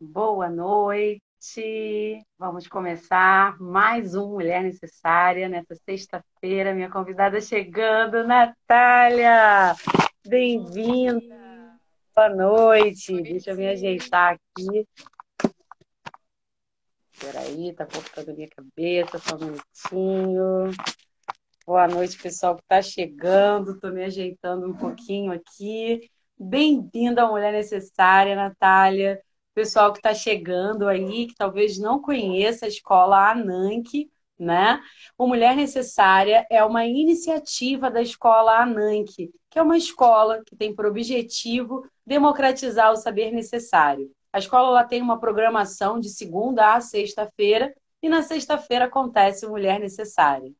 Boa noite. Vamos começar mais um Mulher Necessária nessa sexta-feira. Minha convidada chegando, Natália. Bem-vinda. Boa noite. Deixa eu me ajeitar aqui. Peraí, tá cortando minha cabeça, só um minutinho. Boa noite, pessoal que está chegando. Estou me ajeitando um pouquinho aqui. Bem-vinda à Mulher Necessária, Natália. Pessoal que está chegando aí, que talvez não conheça a escola Ananke, né? O Mulher Necessária é uma iniciativa da escola Ananke, que é uma escola que tem por objetivo democratizar o saber necessário. A escola ela tem uma programação de segunda a sexta-feira e na sexta-feira acontece o Mulher Necessária.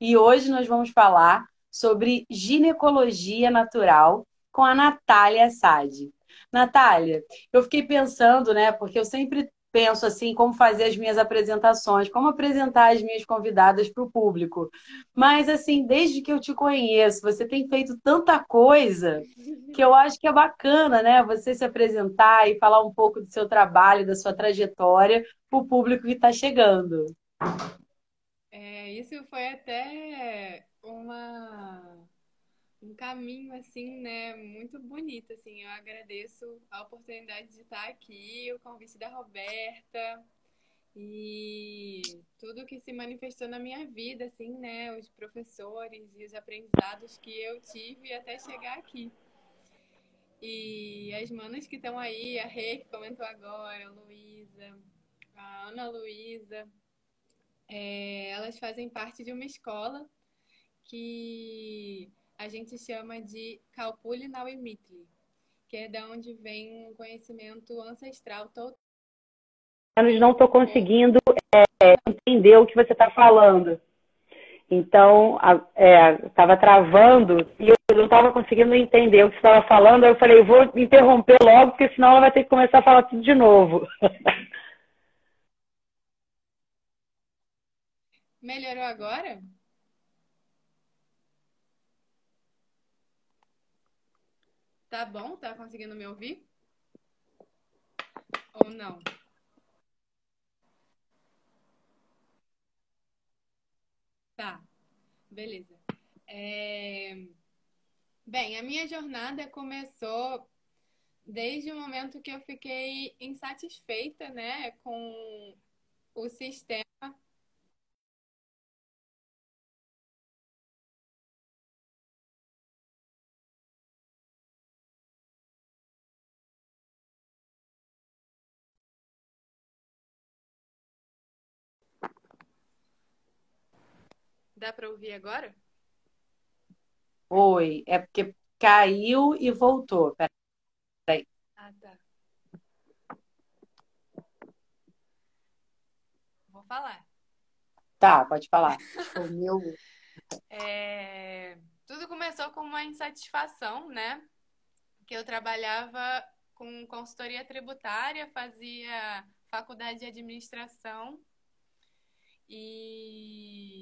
E hoje nós vamos falar sobre ginecologia natural com a Natália Sade. Natália, eu fiquei pensando, né, porque eu sempre penso assim, como fazer as minhas apresentações, como apresentar as minhas convidadas para o público. Mas, assim, desde que eu te conheço, você tem feito tanta coisa que eu acho que é bacana, né? Você se apresentar e falar um pouco do seu trabalho, da sua trajetória para o público que está chegando. É, isso foi até uma um caminho assim, né, muito bonito assim. Eu agradeço a oportunidade de estar aqui, o convite da Roberta e tudo que se manifestou na minha vida, assim, né, os professores e os aprendizados que eu tive até chegar aqui. E as manas que estão aí, a Rê que comentou agora, a Luísa, a Ana Luísa, é, elas fazem parte de uma escola que a gente chama de Kalpuli Nawimitli, que é da onde vem um conhecimento ancestral total. Não estou conseguindo é, entender o que você está falando. Então, estava é, travando e eu não estava conseguindo entender o que você estava falando. Aí eu falei, vou interromper logo, porque senão ela vai ter que começar a falar tudo de novo. Melhorou agora? Tá bom? Tá conseguindo me ouvir? Ou não? Tá, beleza. É... Bem, a minha jornada começou desde o momento que eu fiquei insatisfeita, né, com o sistema Dá para ouvir agora? Oi, é porque caiu e voltou. Peraí. Ah, tá. Vou falar. Tá, pode falar. o meu. É... Tudo começou com uma insatisfação, né? Que eu trabalhava com consultoria tributária, fazia faculdade de administração e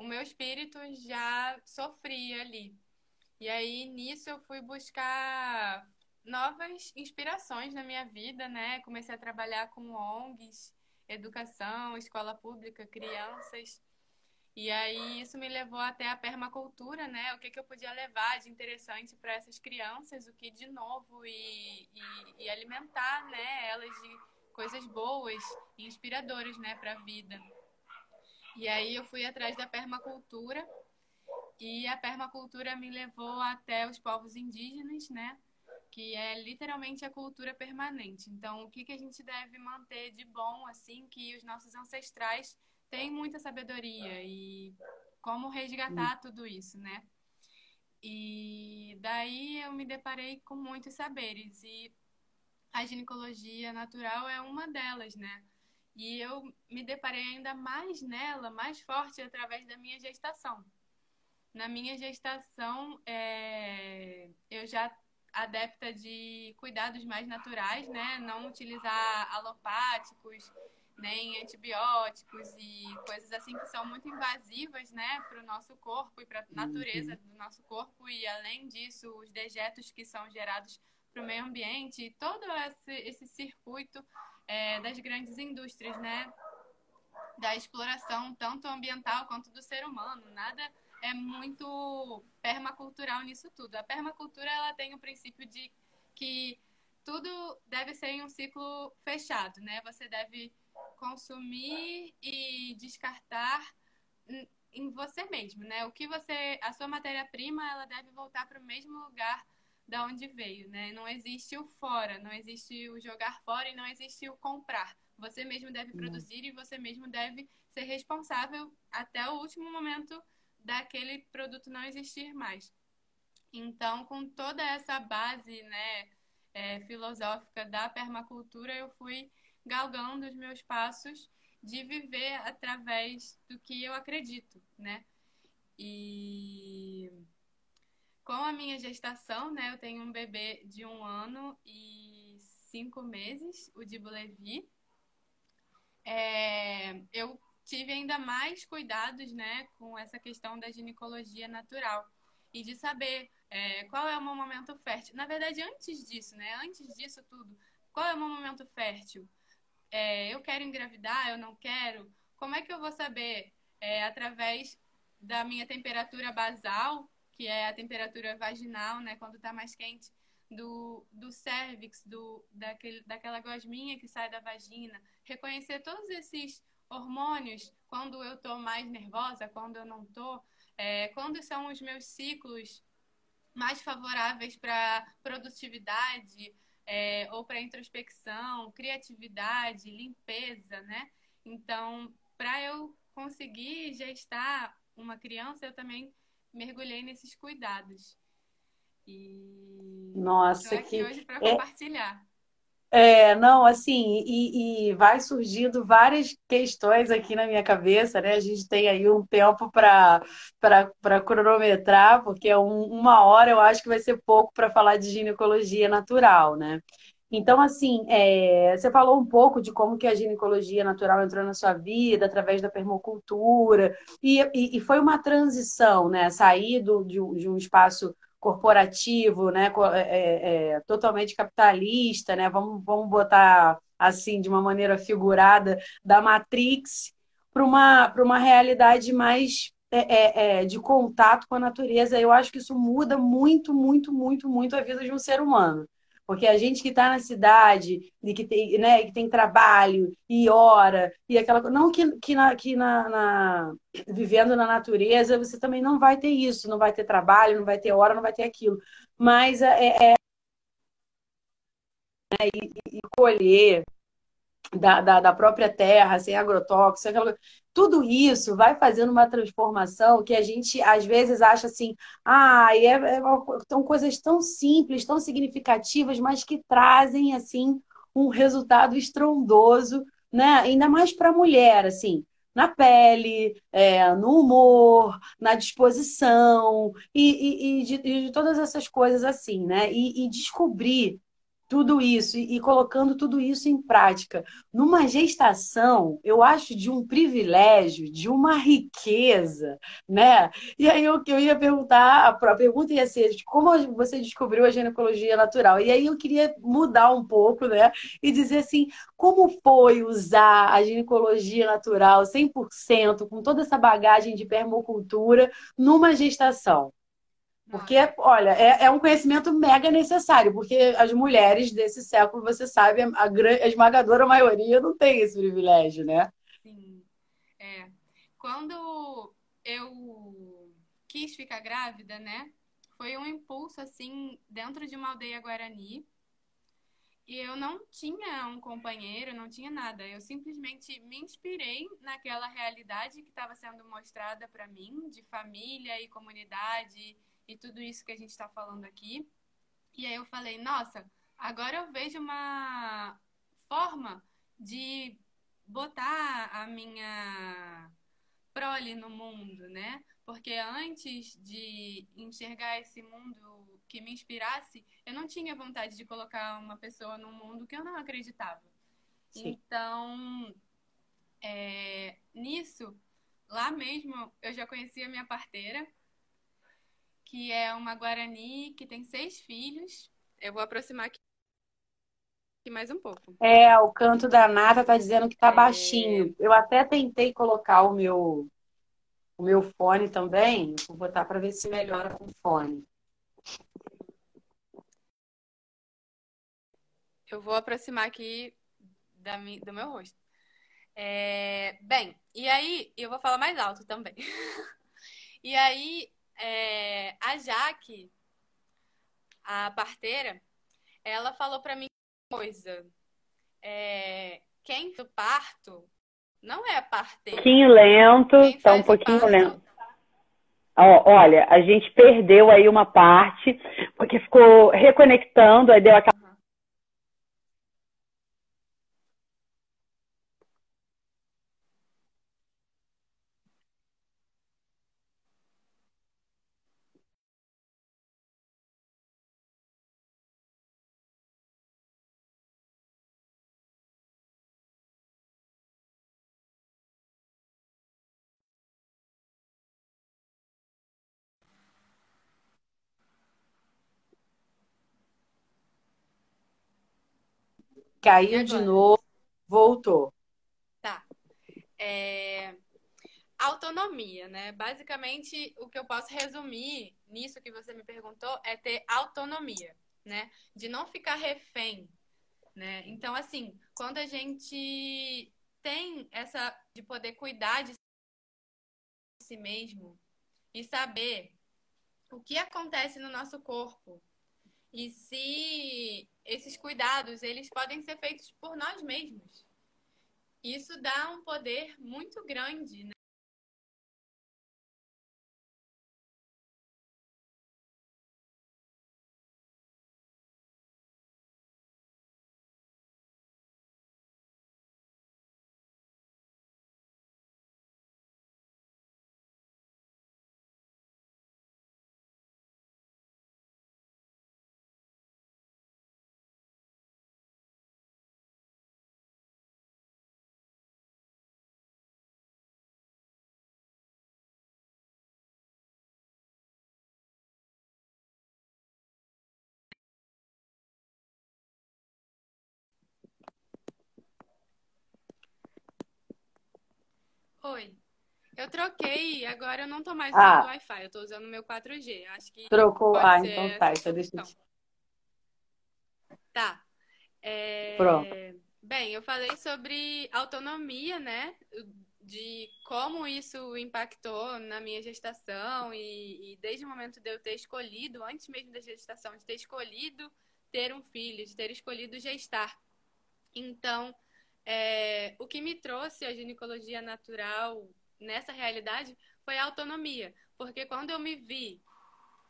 o meu espírito já sofria ali. E aí nisso eu fui buscar novas inspirações na minha vida, né? Comecei a trabalhar com ONGs, educação, escola pública, crianças. E aí isso me levou até a permacultura, né? O que, que eu podia levar de interessante para essas crianças, o que de novo e, e, e, alimentar, né? Elas de coisas boas inspiradoras, né? Para a vida. E aí eu fui atrás da permacultura e a permacultura me levou até os povos indígenas, né? Que é literalmente a cultura permanente. Então, o que, que a gente deve manter de bom, assim, que os nossos ancestrais têm muita sabedoria e como resgatar tudo isso, né? E daí eu me deparei com muitos saberes e a ginecologia natural é uma delas, né? E eu me deparei ainda mais nela, mais forte, através da minha gestação. Na minha gestação, é... eu já adepta de cuidados mais naturais, né? Não utilizar alopáticos, nem antibióticos e coisas assim que são muito invasivas, né, para o nosso corpo e para a natureza do nosso corpo. E além disso, os dejetos que são gerados para o meio ambiente, todo esse, esse circuito é, das grandes indústrias, né? Da exploração tanto ambiental quanto do ser humano. Nada é muito permacultural nisso tudo. A permacultura ela tem o princípio de que tudo deve ser em um ciclo fechado, né? Você deve consumir e descartar em você mesmo, né? O que você, a sua matéria-prima, ela deve voltar para o mesmo lugar da onde veio, né? Não existe o fora, não existe o jogar fora e não existe o comprar. Você mesmo deve produzir e você mesmo deve ser responsável até o último momento daquele produto não existir mais. Então, com toda essa base, né, é, filosófica da permacultura, eu fui galgando os meus passos de viver através do que eu acredito, né? E com a minha gestação, né, eu tenho um bebê de um ano e cinco meses, o Dibo Levi. É, eu tive ainda mais cuidados, né, com essa questão da ginecologia natural e de saber é, qual é o meu momento fértil. Na verdade, antes disso, né, antes disso tudo, qual é o meu momento fértil? é, eu quero engravidar, eu não quero, como é que eu vou saber? É, através da minha temperatura basal, que é a temperatura vaginal, né, quando está mais quente, do, do cervix, do, daquele, daquela gosminha que sai da vagina, reconhecer todos esses hormônios, quando eu estou mais nervosa, quando eu não estou, é, quando são os meus ciclos mais favoráveis para produtividade, é, ou para introspecção, criatividade, limpeza, né? Então, para eu conseguir gestar uma criança, eu também mergulhei nesses cuidados. E Nossa, aqui que hoje para é... compartilhar. É, não, assim, e, e, vai surgindo várias questões aqui na minha cabeça, né? A gente tem aí um tempo para cronometrar, porque um, uma hora eu acho que vai ser pouco para falar de ginecologia natural, né? Então, assim, é, você falou um pouco de como que a ginecologia natural entrou na sua vida, através da permacultura, e, e, e foi uma transição, né? Sair do, de, de um espaço corporativo, né, é, é, é, totalmente capitalista, né, vamos, vamos botar assim de uma maneira figurada da Matrix para uma, para uma realidade mais é, é, de contato com a natureza. Eu acho que isso muda muito, muito, muito, muito a vida de um ser humano. Porque a gente que está na cidade, e que tem, né, que tem trabalho e hora, e aquela Não que, que, na, que na, na, vivendo na natureza você também não vai ter isso, não vai ter trabalho, não vai ter hora, não vai ter aquilo. Mas é, é, é e, e colher da, da, da, própria terra, sem agrotóxico, aquela tudo isso vai fazendo uma transformação que a gente às vezes acha assim, ah, é, é, são coisas tão simples, tão significativas, mas que trazem assim um resultado estrondoso, né? Ainda mais para a mulher, assim, na pele, é, no humor, na disposição e, e, e, de, e, de, todas essas coisas assim, né? E, descobrir tudo isso e, e, colocando tudo isso em prática. Numa gestação, eu acho de um privilégio, de uma riqueza, né? E aí o que eu ia perguntar, a pergunta ia ser como você descobriu a ginecologia natural? E aí eu queria mudar um pouco, né? E dizer assim, como foi usar a ginecologia natural 100%, com toda essa bagagem de permacultura, numa gestação? Porque, olha, é, é, um conhecimento mega necessário, porque as mulheres desse século, você sabe, a, a, esmagadora maioria não tem esse privilégio, né? Sim. É. Quando eu quis ficar grávida, né? Foi um impulso, assim, dentro de uma aldeia guarani. E eu não tinha um companheiro, não tinha nada. Eu simplesmente me inspirei naquela realidade que estava sendo mostrada para mim, de família e comunidade e tudo isso que a gente está falando aqui. E aí eu falei, nossa, agora eu vejo uma forma de botar a minha prole no mundo, né? Porque antes de enxergar esse mundo que me inspirasse, eu não tinha vontade de colocar uma pessoa no mundo que eu não acreditava. Sim. Então, é, nisso, lá mesmo, eu já conhecia a minha parteira, que é uma Guarani que tem seis filhos. Eu vou aproximar aqui mais um pouco. É, o canto da Nata tá dizendo que tá É. baixinho. Eu até tentei colocar o meu o meu fone também. Vou botar para ver se melhora com o fone. Eu vou aproximar aqui da mi- do meu rosto. É, bem, e aí eu vou falar mais alto também. E aí é, a Jaque, a parteira, ela falou pra mim uma coisa. É, quem do parto não é a Um parteira. pouquinho lento, tá um pouquinho lento. Ó, olha, a gente perdeu aí uma parte, porque ficou reconectando, aí deu aquela. Caiu de novo, voltou. Tá. É, Autonomia, né? Basicamente, o que eu posso resumir nisso que você me perguntou é ter autonomia, né? De não ficar refém, né? Então, assim, quando a gente tem essa de poder cuidar de si mesmo e saber o que acontece no nosso corpo e se esses cuidados eles podem ser feitos por nós mesmos. Isso dá um poder muito grande, né? Oi. Eu troquei, agora eu não tô mais Ah. usando o Wi-Fi, eu tô usando o meu 4G. Acho que Trocou. Ah, então tá. Então deixa eu... Tá. É, Pronto. Bem, eu falei sobre autonomia, né? De como isso impactou na minha gestação e, e desde o momento de eu ter escolhido, antes mesmo da gestação, de ter escolhido ter um filho, de ter escolhido gestar. Então, é, o que me trouxe a ginecologia natural nessa realidade foi a autonomia, porque quando eu me vi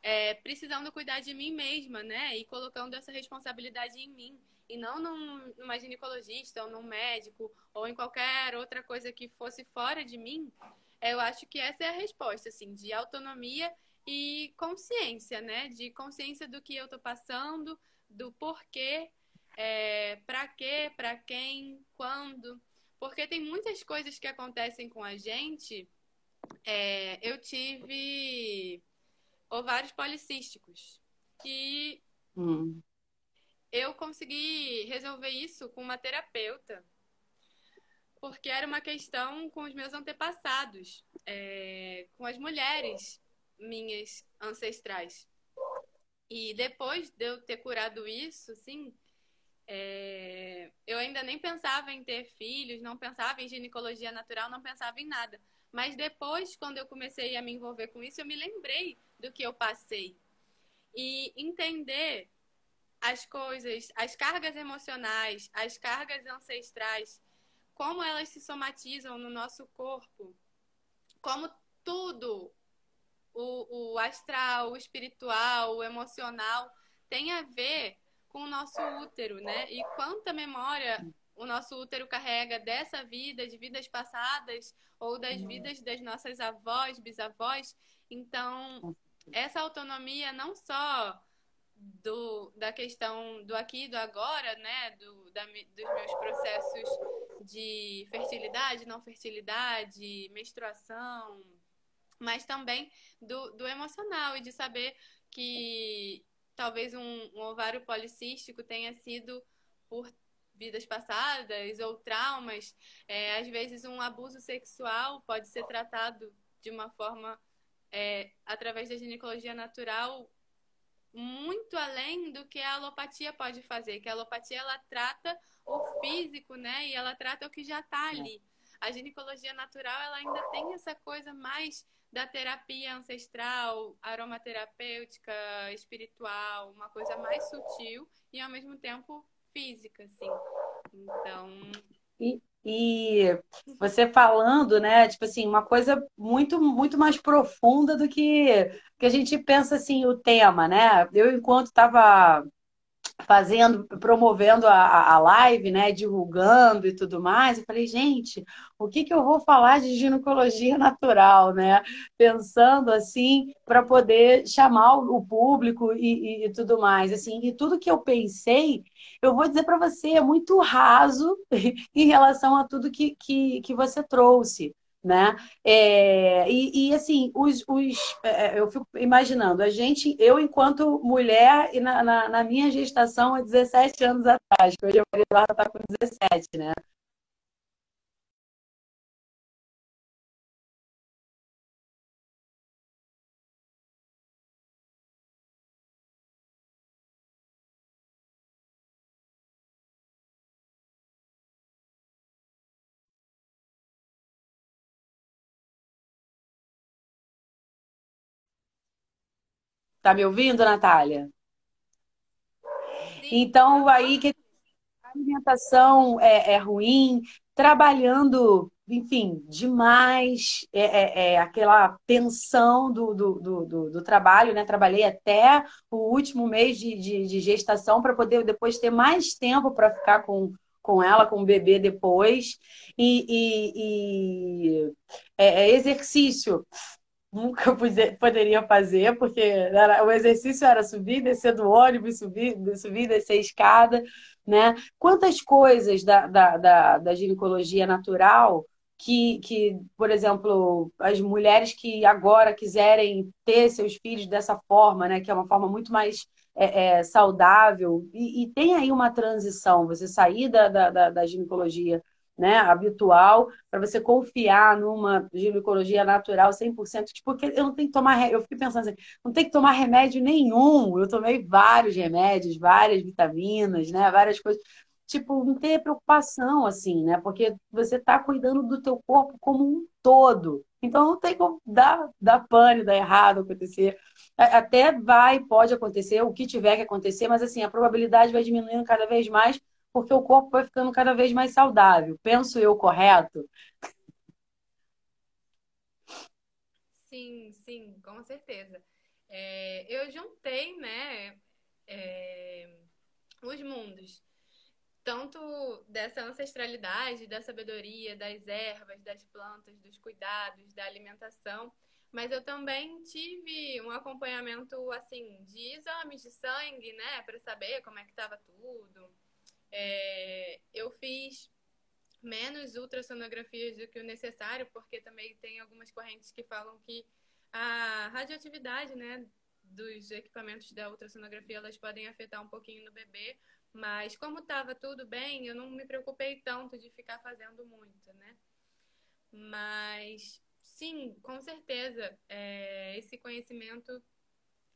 é, precisando cuidar de mim mesma, né, e colocando essa responsabilidade em mim, e não num, numa ginecologista ou num médico ou em qualquer outra coisa que fosse fora de mim, eu acho que essa é a resposta, assim, de autonomia e consciência, né, de consciência do que eu tô passando, do porquê é, para quê, para quem, quando. Porque tem muitas coisas que acontecem com a gente. É, eu tive ovários policísticos e Hum. eu consegui resolver isso com uma terapeuta, porque era uma questão com os meus antepassados, é, com as mulheres minhas ancestrais. E depois de eu ter curado isso, assim, é, eu ainda nem pensava em ter filhos, não pensava em ginecologia natural, não pensava em nada. Mas depois, quando eu comecei a me envolver com isso, eu me lembrei do que eu passei. E entender as coisas, as cargas emocionais, as cargas ancestrais, como elas se somatizam no nosso corpo, como tudo, o, o astral, o espiritual, o emocional, tem a ver com o nosso útero, né? E quanta memória o nosso útero carrega dessa vida, de vidas passadas, ou das vidas das nossas avós, bisavós. Então, essa autonomia não só do, da questão do aqui e do agora, né? Do, da, dos meus processos de fertilidade, não fertilidade, menstruação, mas também do, do emocional e de saber que talvez um, um ovário policístico tenha sido por vidas passadas ou traumas. É, às vezes, um abuso sexual pode ser tratado de uma forma, é, através da ginecologia natural, muito além do que a alopatia pode fazer. Que a alopatia ela trata o físico, né? E ela trata o que já está ali. A ginecologia natural ela ainda tem essa coisa mais da terapia ancestral, aromaterapêutica, espiritual, uma coisa mais sutil e ao mesmo tempo física, assim. Então. E, e você falando, né, tipo assim, uma coisa muito, muito mais profunda do que, que a gente pensa assim, o tema, né? Eu, enquanto estava fazendo, promovendo a, a live, né, divulgando e tudo mais, eu falei, gente, o que, que eu vou falar de ginecologia natural, né? Pensando assim, para poder chamar o público e, e, e, tudo mais, assim, e tudo que eu pensei, eu vou dizer para você, é muito raso em relação a tudo que, que, que você trouxe né? É, e, e, assim, os, os, é, eu fico imaginando, a gente, eu enquanto mulher e na, na, na minha gestação há 17 anos atrás, que hoje a Maria Eduarda está com 17, né? Tá me ouvindo, Natália? Sim. Então, aí que a alimentação é, é ruim, trabalhando, enfim, demais, é, é, é aquela tensão do, do, do, do, trabalho, né? Trabalhei até o último mês de, de, de gestação para poder depois ter mais tempo para ficar com, com ela, com o bebê depois. E, e, e é, é exercício nunca poderia fazer, porque era, o exercício era subir, descer do ônibus, subir, subir descer escada, né? Quantas coisas da, da, da, da ginecologia natural que, que, por exemplo, as mulheres que agora quiserem ter seus filhos dessa forma, né? Que é uma forma muito mais é, é, saudável, e, e, tem aí uma transição, você sair da, da, da, da ginecologia né, habitual, para você confiar numa ginecologia natural 100%, tipo, porque eu não tenho que tomar, eu fiquei pensando assim, não tem que tomar remédio nenhum, eu tomei vários remédios, várias vitaminas, né, várias coisas, tipo, não ter preocupação, assim, né, porque você está cuidando do teu corpo como um todo, então não tem como dar, dar pane, dar errado, acontecer. Até vai, pode acontecer, o que tiver que acontecer, mas assim, a probabilidade vai diminuindo cada vez mais porque o corpo vai ficando cada vez mais saudável. Penso eu correto? Sim, sim, com certeza. É, eu juntei, né, é, os mundos, tanto dessa ancestralidade, da sabedoria, das ervas, das plantas, dos cuidados, da alimentação, mas eu também tive um acompanhamento, assim, de exames de sangue, né, para saber como é que estava tudo, é, eu fiz menos ultrassonografias do que o necessário, porque também tem algumas correntes que falam que a radioatividade, né, dos equipamentos da ultrassonografia, elas podem afetar um pouquinho no bebê, mas como estava tudo bem, eu não me preocupei tanto de ficar fazendo muito, né? Mas sim, com certeza, é, esse conhecimento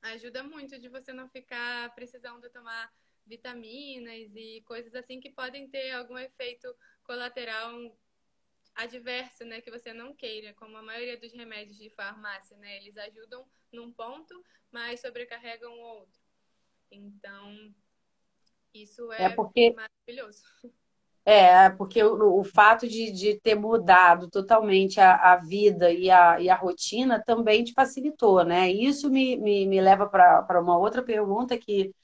ajuda muito de você não ficar precisando tomar vitaminas e coisas assim que podem ter algum efeito colateral adverso, né, que você não queira, como a maioria dos remédios de farmácia, né, eles ajudam num ponto, mas sobrecarregam o outro. Então, isso é, é porque... maravilhoso. É, porque o, o fato de, de ter mudado totalmente a, a vida e a, e a rotina também te facilitou, né? Isso me, me, me leva para uma outra pergunta que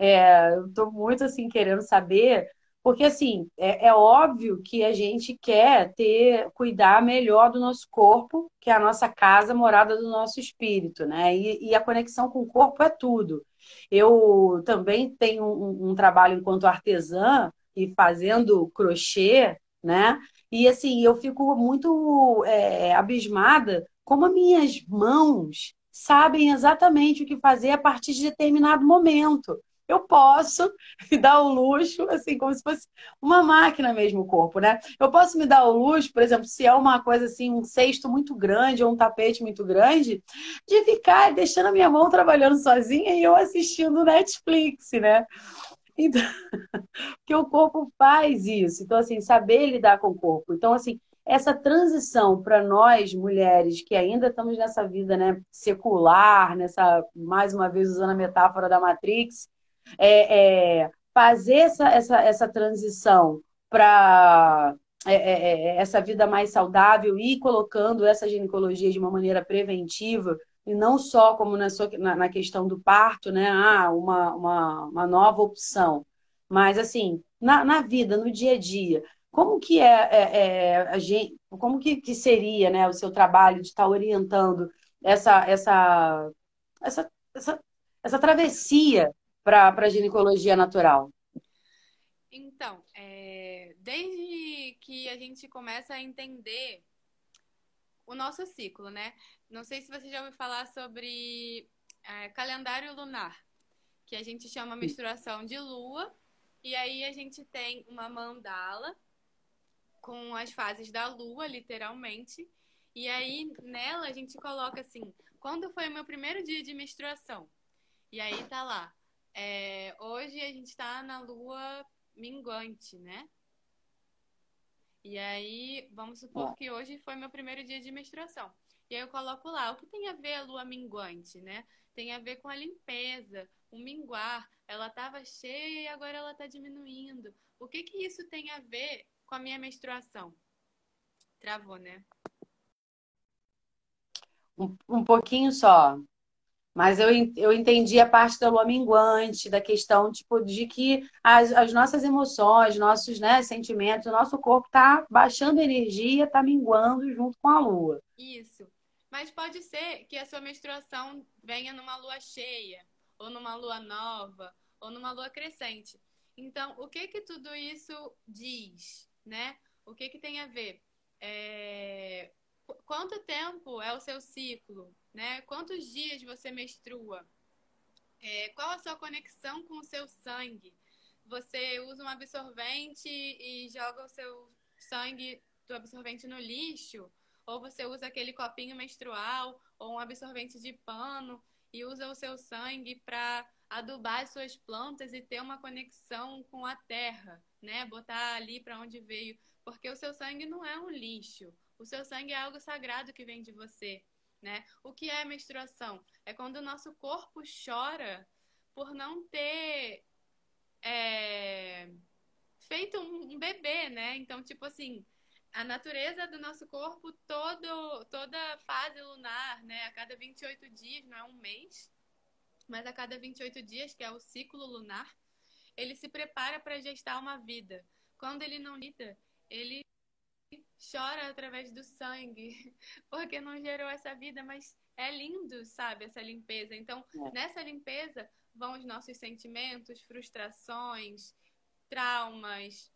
é, eu estou muito assim querendo saber, porque assim é, é, óbvio que a gente quer ter cuidar melhor do nosso corpo, que é a nossa casa, morada do nosso espírito, né? E, e a conexão com o corpo é tudo. Eu também tenho um, um trabalho enquanto artesã e fazendo crochê, né? E assim eu fico muito é, abismada como as minhas mãos sabem exatamente o que fazer a partir de determinado momento eu posso me dar o luxo, assim, como se fosse uma máquina mesmo o corpo, né? Eu posso me dar o luxo, por exemplo, se é uma coisa assim, um cesto muito grande ou um tapete muito grande, de ficar deixando a minha mão trabalhando sozinha e eu assistindo Netflix, né? Então, porque o corpo faz isso. Então, assim, saber lidar com o corpo. Então, assim, essa transição para nós, mulheres, que ainda estamos nessa vida né, secular, nessa, mais uma vez usando a metáfora da Matrix, é, é, fazer essa, essa, essa transição para é, é, é, essa vida mais saudável e colocando essa ginecologia de uma maneira preventiva e não só como na, sua, na, na, questão do parto, né? Ah, uma, uma, uma nova opção. Mas assim, na, na vida, no dia a dia, como que é, é, é a gente, como que, que seria né, o seu trabalho de estar orientando essa, essa, essa, essa, essa travessia para a ginecologia natural? Então, é, desde que a gente começa a entender o nosso ciclo, né? Não sei se você já ouviu falar sobre é, calendário lunar, que a gente chama menstruação de lua, e aí a gente tem uma mandala com as fases da lua, literalmente, e aí nela a gente coloca assim, quando foi o meu primeiro dia de menstruação? E aí tá lá, é, hoje a gente está na lua minguante, né? E aí, vamos supor que hoje foi meu primeiro dia de menstruação. E aí eu coloco lá, o que tem a ver a lua minguante, né? Tem a ver com a limpeza, o minguar. Ela estava cheia e agora ela está diminuindo. O que que isso tem a ver com a minha menstruação? Travou, né? Um, um pouquinho só. Mas eu, eu entendi a parte da lua minguante, da questão tipo, de que as, as nossas emoções, nossos né, sentimentos, o nosso corpo está baixando energia, está minguando junto com a lua. Isso. Mas pode ser que a sua menstruação venha numa lua cheia, ou numa lua nova, ou numa lua crescente. Então, o que que tudo isso diz, né? O que que tem a ver? É... Quanto tempo é o seu ciclo? né? Quantos dias você menstrua? É, qual a sua conexão com o seu sangue? Você usa um absorvente e joga o seu sangue do absorvente no lixo? Ou você usa aquele copinho menstrual ou um absorvente de pano e usa o seu sangue para adubar as suas plantas e ter uma conexão com a terra, né? Botar ali para onde veio, porque o seu sangue não é um lixo. O seu sangue é algo sagrado que vem de você. Né? O que é menstruação? É quando o nosso corpo chora por não ter é, feito um, bebê, né? Então, tipo assim, a natureza do nosso corpo, todo, toda fase lunar, né? A cada 28 dias, não é um mês, mas a cada 28 dias, que é o ciclo lunar, ele se prepara para gestar uma vida. Quando ele não lida, ele chora através do sangue, porque não gerou essa vida, mas é lindo, sabe, essa limpeza. Então, é. nessa limpeza vão os nossos sentimentos, frustrações, traumas.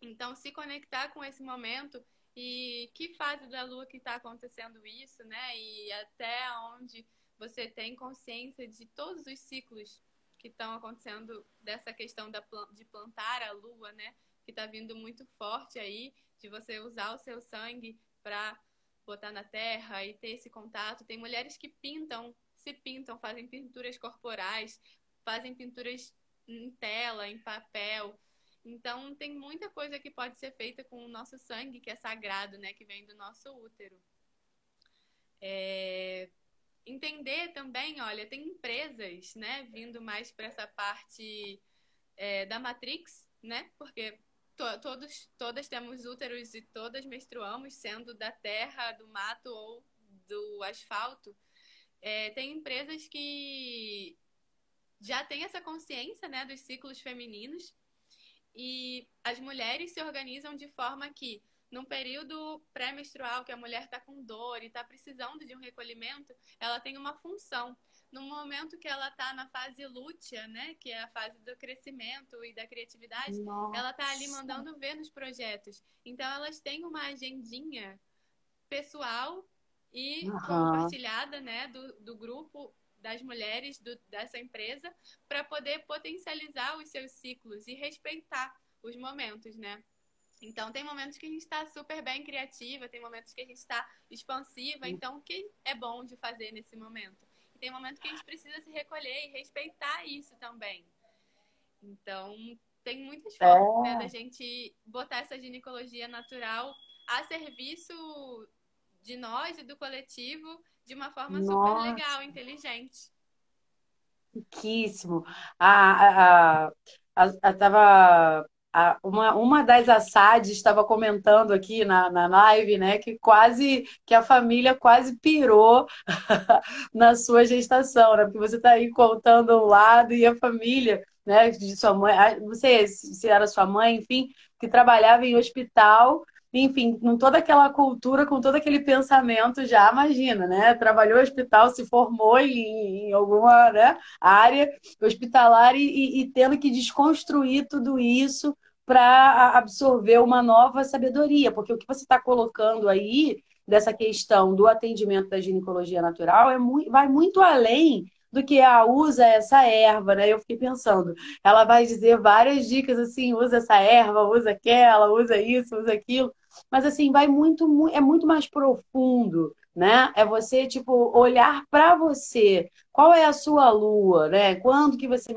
Então, se conectar com esse momento e que fase da lua que está acontecendo isso, né? E até onde você tem consciência de todos os ciclos que estão acontecendo dessa questão da, de plantar a lua, né? Que está vindo muito forte aí de você usar o seu sangue para botar na terra e ter esse contato. Tem mulheres que pintam, se pintam, fazem pinturas corporais, fazem pinturas em tela, em papel. Então tem muita coisa que pode ser feita com o nosso sangue, que é sagrado, né, que vem do nosso útero. É... Entender também, olha, tem empresas, né, vindo mais para essa parte é, da Matrix, né, porque to, todos, todas temos úteros e todas menstruamos, sendo da terra, do mato ou do asfalto. É, tem empresas que já têm essa consciência né, dos ciclos femininos e as mulheres se organizam de forma que, num período pré-menstrual, que a mulher está com dor e está precisando de um recolhimento, ela tem uma função no momento que ela está na fase lútea, né, que é a fase do crescimento e da criatividade, Nossa. ela está ali mandando ver nos projetos. Então elas têm uma agendinha pessoal e uhum. compartilhada, né, do, do grupo das mulheres do, dessa empresa para poder potencializar os seus ciclos e respeitar os momentos, né? Então, tem momentos que a gente está super bem criativa, tem momentos que a gente está expansiva. Então, o que é bom de fazer nesse momento? E tem momentos que a gente precisa se recolher e respeitar isso também. Então, tem muitas formas né, é. né, da gente botar essa ginecologia natural a serviço de nós e do coletivo de uma forma Nossa. super legal, inteligente. Riquíssimo. A, a, a, a, tava uma, uma das assades estava comentando aqui na, na live, né, que quase que a família quase pirou na sua gestação, né? Porque você está aí contando um lado e a família, né, de sua mãe, você se era sua mãe, enfim, que trabalhava em hospital enfim, com toda aquela cultura, com todo aquele pensamento já, imagina, né? Trabalhou no hospital, se formou em, em alguma né, área hospitalar e, e, tendo que desconstruir tudo isso para absorver uma nova sabedoria, porque o que você está colocando aí dessa questão do atendimento da ginecologia natural é muito, vai muito além do que a ah, usa essa erva, né? Eu fiquei pensando, ela vai dizer várias dicas assim, usa essa erva, usa aquela, usa isso, usa aquilo, mas assim vai muito, é muito mais profundo, né? É você tipo olhar para você, qual é a sua lua, né? Quando que você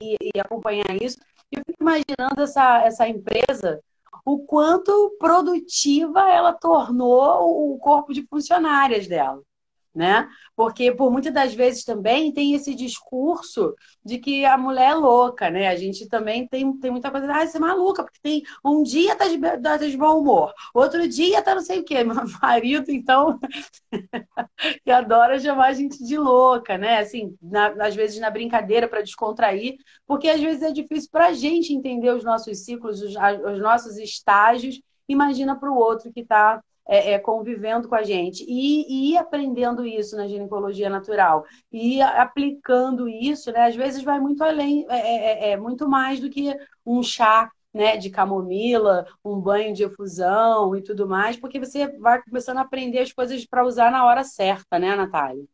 e, e acompanhar isso eu fico imaginando essa, essa empresa, o quanto produtiva ela tornou o corpo de funcionárias dela né? Porque por muitas das vezes também tem esse discurso de que a mulher é louca, né? A gente também tem, tem muita coisa, ah, você é maluca, porque tem um dia tá de, tá de bom humor, outro dia tá não sei o quê. Meu marido, então, que adora chamar a gente de louca, né? Assim, na, às vezes na brincadeira para descontrair, porque às vezes é difícil para a gente entender os nossos ciclos, os, os nossos estágios. Imagina para o outro que está é, é, convivendo com a gente e, e aprendendo isso na ginecologia natural e aplicando isso, né? Às vezes vai muito além, é, é, é, é muito mais do que um chá né, de camomila, um banho de efusão e tudo mais, porque você vai começando a aprender as coisas para usar na hora certa, né, Natália?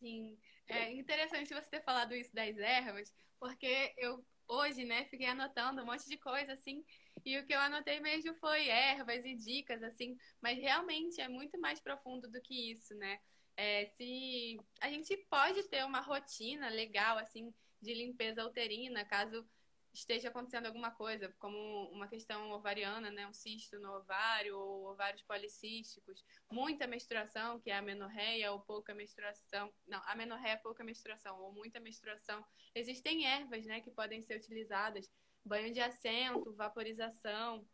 Sim. É interessante você ter falado isso das ervas, porque eu hoje, né, fiquei anotando um monte de coisa assim e o que eu anotei mesmo foi ervas e dicas, assim, mas realmente é muito mais profundo do que isso, né? É, se a gente pode ter uma rotina legal, assim, de limpeza uterina, caso esteja acontecendo alguma coisa, como uma questão ovariana, né, um cisto no ovário ou ovários policísticos, muita menstruação, que é a menorreia ou pouca menstruação, não, a menorreia é pouca menstruação ou muita menstruação. Existem ervas, né, que podem ser utilizadas banho de assento, vaporização,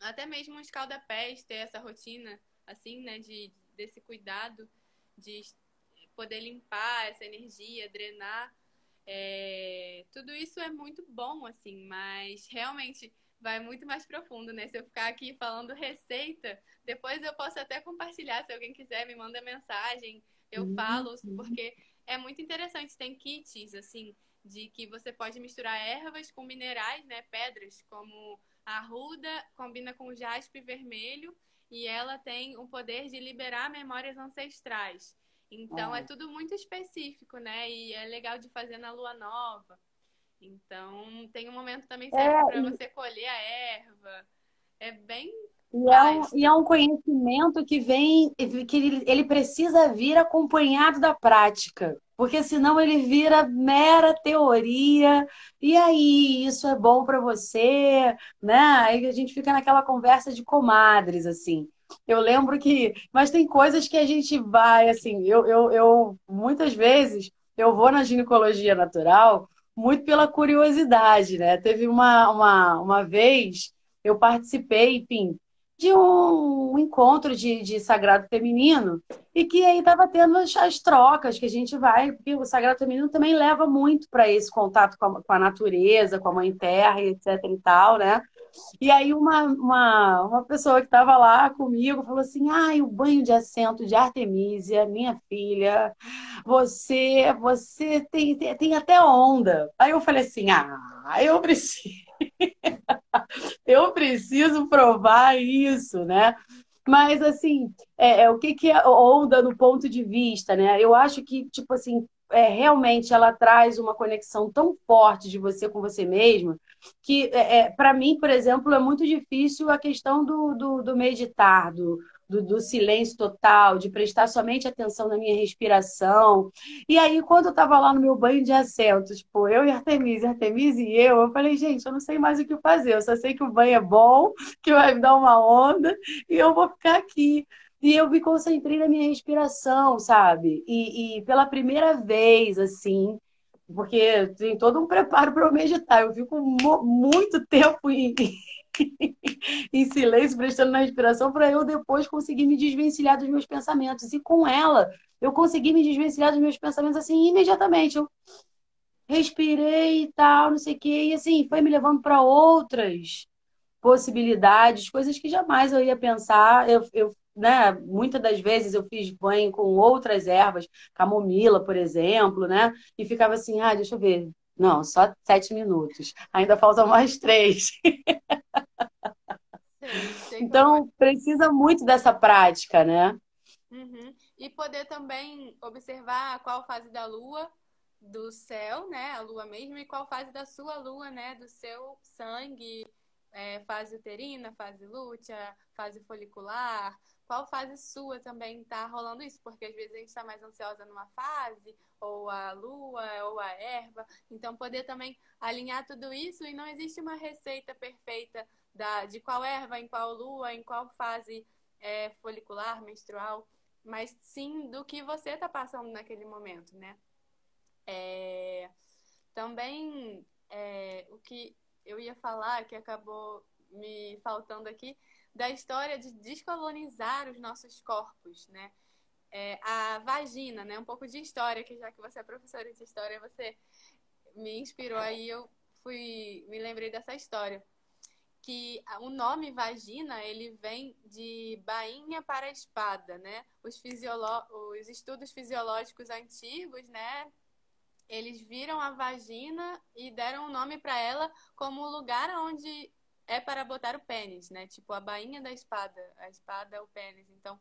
até mesmo um escaldapés ter essa rotina, assim, né, de, desse cuidado de poder limpar essa energia, drenar. É, tudo isso é muito bom, assim, mas realmente vai muito mais profundo, né? Se eu ficar aqui falando receita, depois eu posso até compartilhar, se alguém quiser me manda mensagem, eu uhum. falo, porque é muito interessante. Tem kits, assim, de que você pode misturar ervas com minerais, né, pedras, como a arruda combina com jaspe vermelho e ela tem o poder de liberar memórias ancestrais. Então é tudo muito específico, né? E é legal de fazer na lua nova. Então tem um momento também é, para você colher a erva. É bem e é, um, e é, um, conhecimento que vem, que ele, ele precisa vir acompanhado da prática porque senão ele vira mera teoria. E aí, isso é bom para você, né? Aí a gente fica naquela conversa de comadres, assim. Eu lembro que, mas tem coisas que a gente vai, assim, eu, eu, eu muitas vezes eu vou na ginecologia natural muito pela curiosidade, né? Teve uma, uma, uma vez eu participei, enfim, de um encontro de, de sagrado feminino e que aí estava tendo as, as, trocas que a gente vai, porque o sagrado feminino também leva muito para esse contato com a, com a, natureza, com a mãe terra, etc e tal, né? E aí uma, uma, uma pessoa que estava lá comigo falou assim, ai, o banho de assento de Artemisia, minha filha, você, você tem, tem, tem até onda. Aí eu falei assim, ah, eu preciso eu preciso provar isso, né? Mas, assim, é, é, o que, que é onda no ponto de vista, né? Eu acho que, tipo assim, é, realmente ela traz uma conexão tão forte de você com você mesma que, é, é para mim, por exemplo, é muito difícil a questão do, do, do meditar, do, do, do, silêncio total, de prestar somente atenção na minha respiração. E aí, quando eu estava lá no meu banho de assento, tipo, eu e Artemisia, Artemisia e eu, eu falei, gente, eu não sei mais o que fazer, eu só sei que o banho é bom, que vai me dar uma onda, e eu vou ficar aqui. E eu me concentrei na minha respiração, sabe? E, e pela primeira vez, assim, porque tem todo um preparo para eu meditar. Eu fico muito tempo em, em silêncio, prestando na respiração, para eu depois conseguir me desvencilhar dos meus pensamentos. E com ela, eu consegui me desvencilhar dos meus pensamentos assim imediatamente. Eu respirei e tal, não sei o quê, e assim, foi me levando para outras possibilidades, coisas que jamais eu ia pensar. Eu, eu né, muitas das vezes eu fiz banho com outras ervas, camomila, por exemplo, né? E ficava assim, ah, deixa eu ver. Não, só sete minutos. Ainda faltam mais três. então, precisa muito dessa prática, né? Uhum. E poder também observar qual fase da lua do céu, né? A lua mesmo, e qual fase da sua lua, né? Do seu sangue, é, fase uterina, fase lútea, fase folicular, qual fase sua também está rolando isso? Porque às vezes a gente está mais ansiosa numa fase, ou a lua, ou a erva. Então, poder também alinhar tudo isso e não existe uma receita perfeita da, de qual erva, em qual lua, em qual fase é, folicular, menstrual, mas sim do que você está passando naquele momento, né? É, também é, o que eu ia falar, que acabou me faltando aqui, da história de descolonizar os nossos corpos, né? É, a vagina, né? Um pouco de história, que já que você é professora de história, você me inspirou aí, eu fui, me lembrei dessa história. Que o nome vagina, ele vem de bainha para espada, né? Os, os estudos fisiológicos antigos, né? Eles viram a vagina e deram o um nome para ela como o lugar onde é para botar o pênis, né? Tipo a bainha da espada, a espada é o pênis. Então,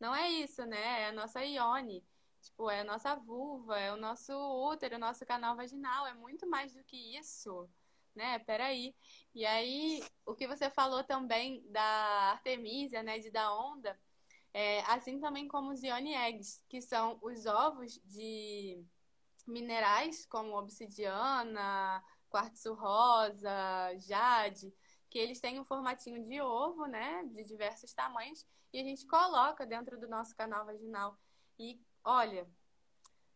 não é isso, né? É a nossa ione. Tipo, é a nossa vulva, é o nosso útero, o nosso canal vaginal, é muito mais do que isso, né? Peraí. E aí, o que você falou também da Artemisia, né, de da onda, é, assim também como os ione eggs, que são os ovos de minerais como obsidiana, quartzo rosa, jade, que eles têm um formatinho de ovo, né, de diversos tamanhos, e a gente coloca dentro do nosso canal vaginal. E olha,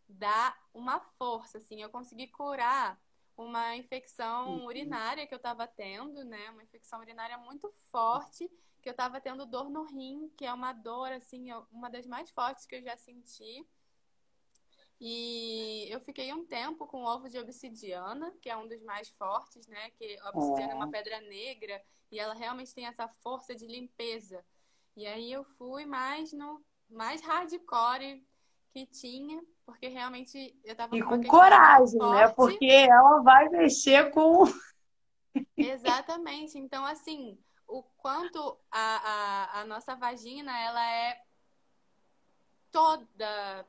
dá uma força, assim. Eu consegui curar uma infecção uhum. urinária que eu estava tendo, né, uma infecção urinária muito forte, que eu estava tendo dor no rim, que é uma dor, assim, uma das mais fortes que eu já senti. E eu fiquei um tempo com ovo de obsidiana, que é um dos mais fortes, né? Que a obsidiana é. é uma pedra negra e ela realmente tem essa força de limpeza. E aí eu fui mais no mais hardcore que tinha, porque realmente eu tava e com, coragem, né? Porque ela vai mexer com Exatamente. Então, assim, o quanto a, a, a nossa vagina ela é toda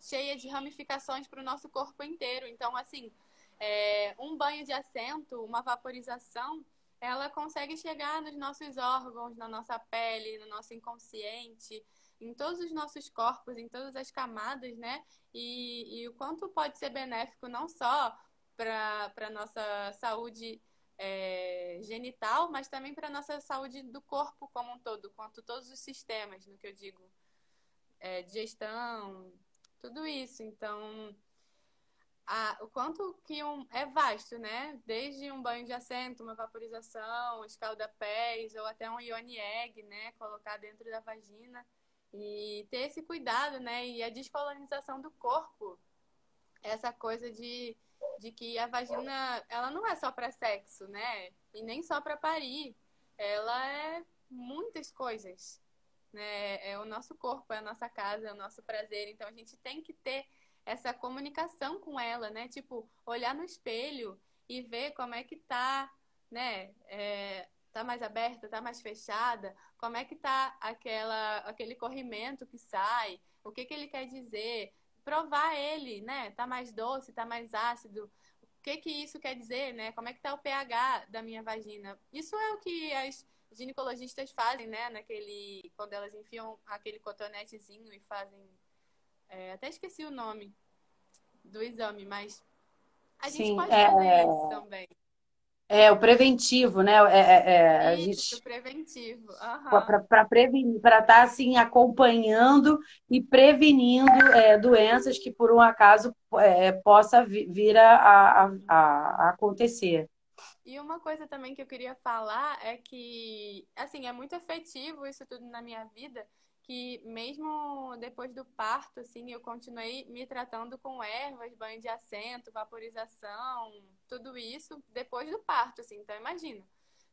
cheia de ramificações para o nosso corpo inteiro. Então, assim, é, um banho de assento, uma vaporização, ela consegue chegar nos nossos órgãos, na nossa pele, no nosso inconsciente, em todos os nossos corpos, em todas as camadas, né? E, e o quanto pode ser benéfico não só para a nossa saúde é, genital, mas também para a nossa saúde do corpo como um todo, quanto todos os sistemas, no que eu digo, é, digestão, tudo isso. Então, a, o quanto que um, é vasto, né? Desde um banho de assento, uma vaporização, escalda-pés ou até um ione egg, né? Colocar dentro da vagina e ter esse cuidado, né? E a descolonização do corpo. Essa coisa de, de que a vagina, ela não é só para sexo, né? E nem só para parir. Ela é muitas coisas né? É o nosso corpo, é a nossa casa, é o nosso prazer. Então a gente tem que ter essa comunicação com ela, né? Tipo, olhar no espelho e ver como é que tá, né? É, Tá mais aberta, tá mais fechada? Como é que tá aquela, aquele corrimento que sai? O que que ele quer dizer? Provar ele, né? Tá mais doce, tá mais ácido? O que que isso quer dizer, né? Como é que tá o pH da minha vagina? Isso é o que as ginecologistas fazem, né? Naquele, quando elas enfiam aquele cotonetezinho e fazem, é, até esqueci o nome do exame, mas a gente Sim, pode é... fazer isso também. É, o preventivo, né? É, é, é Isso, gente... preventivo. Uhum. Para prevenir, para estar tá, assim, acompanhando e prevenindo é, doenças que, por um acaso, é, possa vir a, a, a, acontecer. E uma coisa também que eu queria falar é que, assim, é muito efetivo isso tudo na minha vida, que mesmo depois do parto, assim, eu continuei me tratando com ervas, banho de assento, vaporização, tudo isso depois do parto, assim. Então, imagina.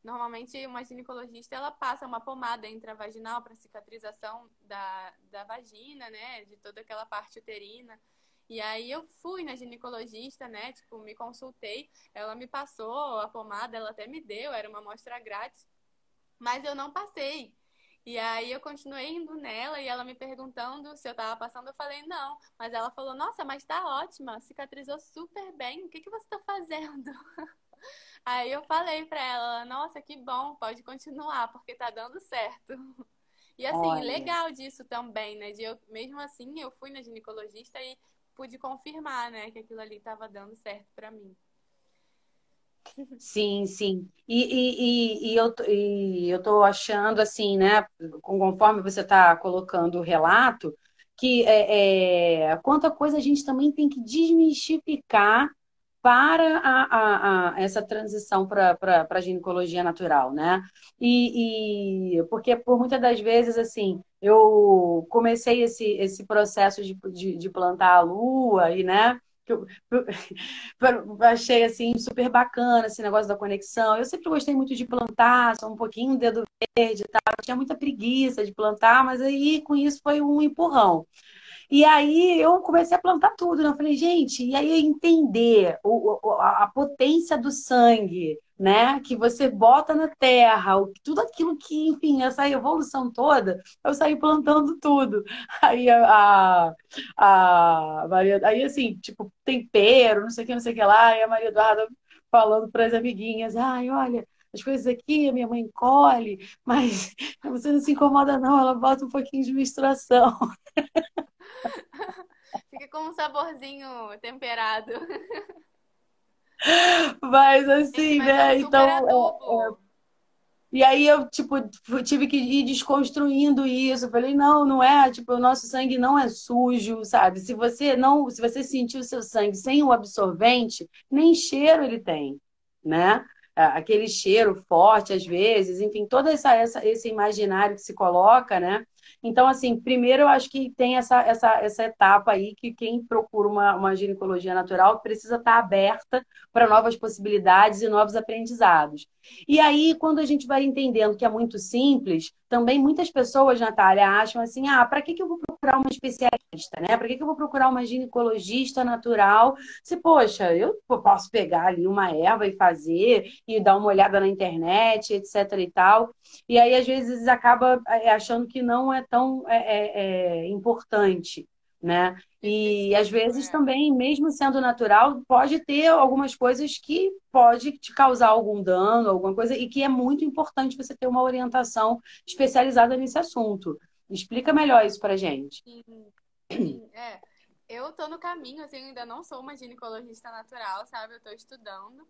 Normalmente, uma ginecologista, ela passa uma pomada intravaginal para cicatrização da, da vagina, né? De toda aquela parte uterina. E aí eu fui na ginecologista, né? Tipo, me consultei. Ela me passou a pomada, ela até me deu, era uma amostra grátis. Mas eu não passei. E aí eu continuei indo nela e ela me perguntando se eu tava passando, eu falei não. Mas ela falou, nossa, mas tá ótima, cicatrizou super bem, o que, que você tá fazendo? Aí eu falei pra ela, nossa, que bom, pode continuar, porque tá dando certo. E assim, Olha. legal disso também, né? De eu, mesmo assim, eu fui na ginecologista e pude confirmar, né, que aquilo ali tava dando certo para mim. Sim, sim. E, e, e, e eu, e eu tô achando assim, né? Conforme você está colocando o relato, que é, é, quanta coisa a gente também tem que desmistificar para a, a, a essa transição para a ginecologia natural, né? E, e, porque por muitas das vezes, assim, eu comecei esse, esse processo de, de, de plantar a lua e, né? Que eu, achei assim super bacana esse negócio da conexão. Eu sempre gostei muito de plantar, só um pouquinho dedo verde, tá? Eu tinha muita preguiça de plantar, mas aí com isso foi um empurrão. E aí eu comecei a plantar tudo, né? Eu falei, gente, e aí entender o, a potência do sangue, né? Que você bota na terra, tudo aquilo que, enfim, essa evolução toda, eu saí plantando tudo. Aí a, a, a Maria, aí assim, tipo, tempero, não sei o que, não sei o que lá, e a Maria Eduarda falando para as amiguinhas, ai, olha, as coisas aqui, a minha mãe colhe, mas você não se incomoda não, ela bota um pouquinho de menstruação. Fica com um saborzinho temperado. Mas assim, Gente, né? então. É, é... E aí eu, tipo, tive que ir desconstruindo isso. Eu falei, não, não é, tipo, o nosso sangue não é sujo, sabe? Se você não, se você sentir o seu sangue sem o absorvente, nem cheiro ele tem, né? Aquele cheiro forte às vezes, enfim, todo essa, essa, esse imaginário que se coloca, né? Então, assim, primeiro eu acho que tem essa, essa, essa etapa aí que quem procura uma, uma ginecologia natural precisa estar aberta para novas possibilidades e novos aprendizados. E aí, quando a gente vai entendendo que é muito simples, também muitas pessoas, Natália, acham assim: ah, para que, que eu vou procurar uma especialista, né? Para que, que eu vou procurar uma ginecologista natural? Se, poxa, eu posso pegar ali uma erva e fazer, e dar uma olhada na internet, etc e tal. E aí, às vezes, acaba é, achando que não é tão é, é, é importante né? E às vezes também, mesmo sendo natural, pode ter algumas coisas que pode te causar algum dano, alguma coisa, e que é muito importante você ter uma orientação especializada nesse assunto. Explica melhor isso pra gente. Sim. É. Eu tô no caminho, assim, ainda não sou uma ginecologista natural, sabe? Eu tô estudando,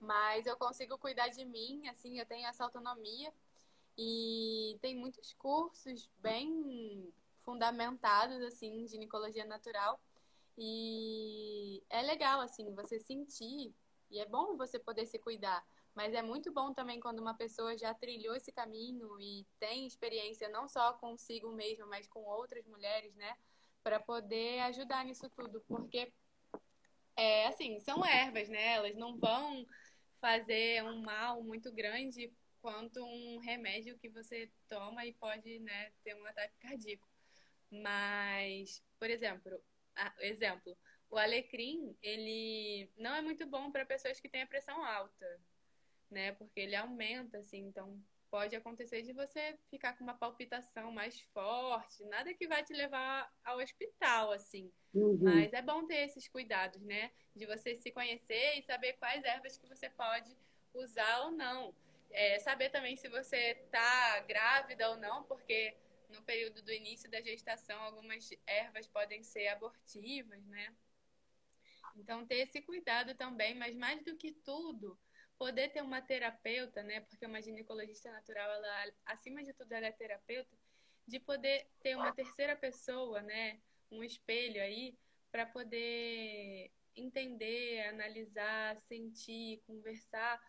mas eu consigo cuidar de mim, assim, eu tenho essa autonomia. E tem muitos cursos bem fundamentados assim em ginecologia natural e é legal assim você sentir e é bom você poder se cuidar mas é muito bom também quando uma pessoa já trilhou esse caminho e tem experiência não só consigo mesma mas com outras mulheres né para poder ajudar nisso tudo porque é assim são ervas né elas não vão fazer um mal muito grande quanto um remédio que você toma e pode né, ter um ataque cardíaco. Mas, por exemplo, exemplo, o alecrim, ele não é muito bom para pessoas que têm a pressão alta. Né? Porque ele aumenta, assim, então pode acontecer de você ficar com uma palpitação mais forte, nada que vai te levar ao hospital, assim. Uhum. Mas é bom ter esses cuidados, né? De você se conhecer e saber quais ervas que você pode usar ou não. É, saber também se você tá grávida ou não, porque no período do início da gestação algumas ervas podem ser abortivas, né? Então ter esse cuidado também, mas mais do que tudo, poder ter uma terapeuta, né? Porque uma ginecologista natural, ela, acima de tudo, ela é terapeuta, de poder ter uma terceira pessoa, né? Um espelho aí, para poder entender, analisar, sentir, conversar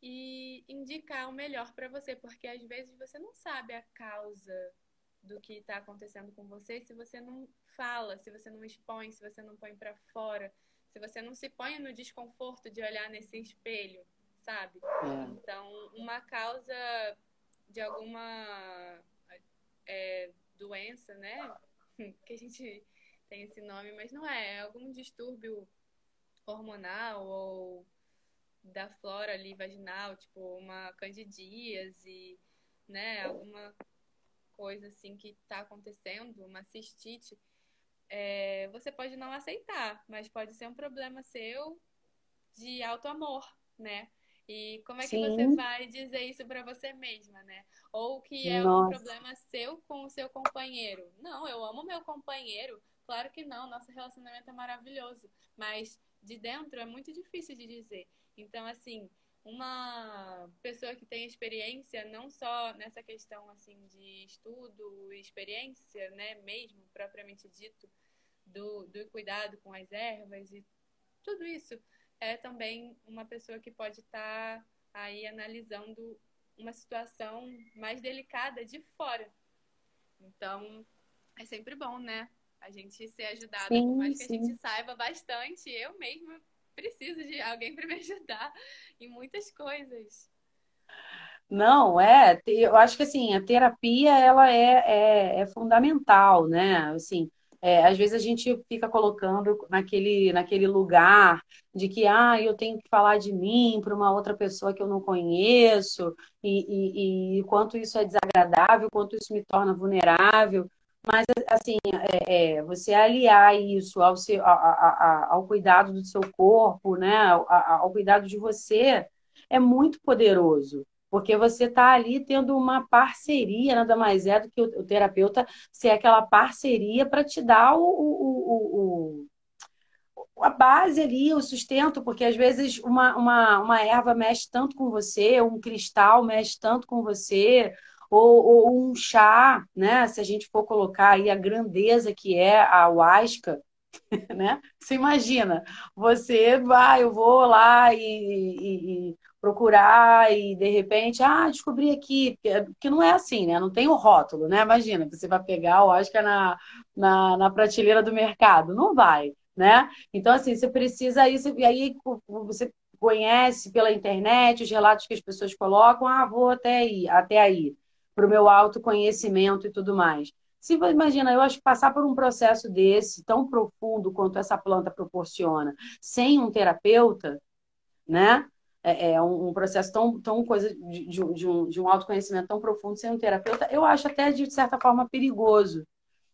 e indicar o melhor para você, porque às vezes você não sabe a causa do que está acontecendo com você se você não fala, se você não expõe, se você não põe para fora se você não se põe no desconforto de olhar nesse espelho, sabe? É. Então, uma causa de alguma é, doença, né? Que a gente tem esse nome, mas não é, é algum distúrbio hormonal ou da flora ali vaginal, tipo uma candidíase, né? Alguma coisa assim que está acontecendo, uma cistite é, você pode não aceitar, mas pode ser um problema seu de alto amor, né? E como é que Sim. você vai dizer isso para você mesma, né? Ou que é Nossa. um problema seu com o seu companheiro. Não, eu amo meu companheiro. Claro que não, nosso relacionamento é maravilhoso. Mas de dentro é muito difícil de dizer. Então, assim, uma pessoa que tem experiência não só nessa questão assim de estudo, experiência, né, mesmo propriamente dito, do, do cuidado com as ervas e tudo isso, é também uma pessoa que pode estar tá aí analisando uma situação mais delicada de fora. Então, é sempre bom, né? A gente ser ajudada, sim, por mais que sim. a gente saiba bastante. Eu mesma preciso de alguém para me ajudar em muitas coisas. Não, é, eu acho que assim, a terapia ela é, é, é fundamental, né? Assim, é, às vezes a gente fica colocando naquele, naquele lugar de que ah, eu tenho que falar de mim para uma outra pessoa que eu não conheço, e, e, e quanto isso é desagradável, quanto isso me torna vulnerável. Mas, assim, é, é, você aliar isso ao, seu, a, a, a, ao cuidado do seu corpo, né? Ao, ao cuidado de você, é muito poderoso. Porque você está ali tendo uma parceria, nada mais é do que o, o terapeuta ser aquela parceria para te dar o, o, o, a base ali, o sustento, porque às vezes uma, uma, uma erva mexe tanto com você, um cristal mexe tanto com você, ou, ou, um chá, né? Se a gente for colocar aí a grandeza que é a ayahuasca, né? Você imagina, você vai, eu vou lá e, e, e, procurar e de repente, ah, descobri aqui, que não é assim, né? Não tem o rótulo, né? Imagina, você vai pegar o Oscar na, na, na prateleira do mercado, não vai, né? Então, assim, você precisa isso, e aí você conhece pela internet os relatos que as pessoas colocam, ah, vou até aí, até aí para o meu autoconhecimento e tudo mais. Se imagina, eu acho que passar por um processo desse, tão profundo quanto essa planta proporciona, sem um terapeuta, né? É, é um, processo tão, tão coisa de, de, um, de um autoconhecimento tão profundo sem um terapeuta, eu acho até de certa forma perigoso,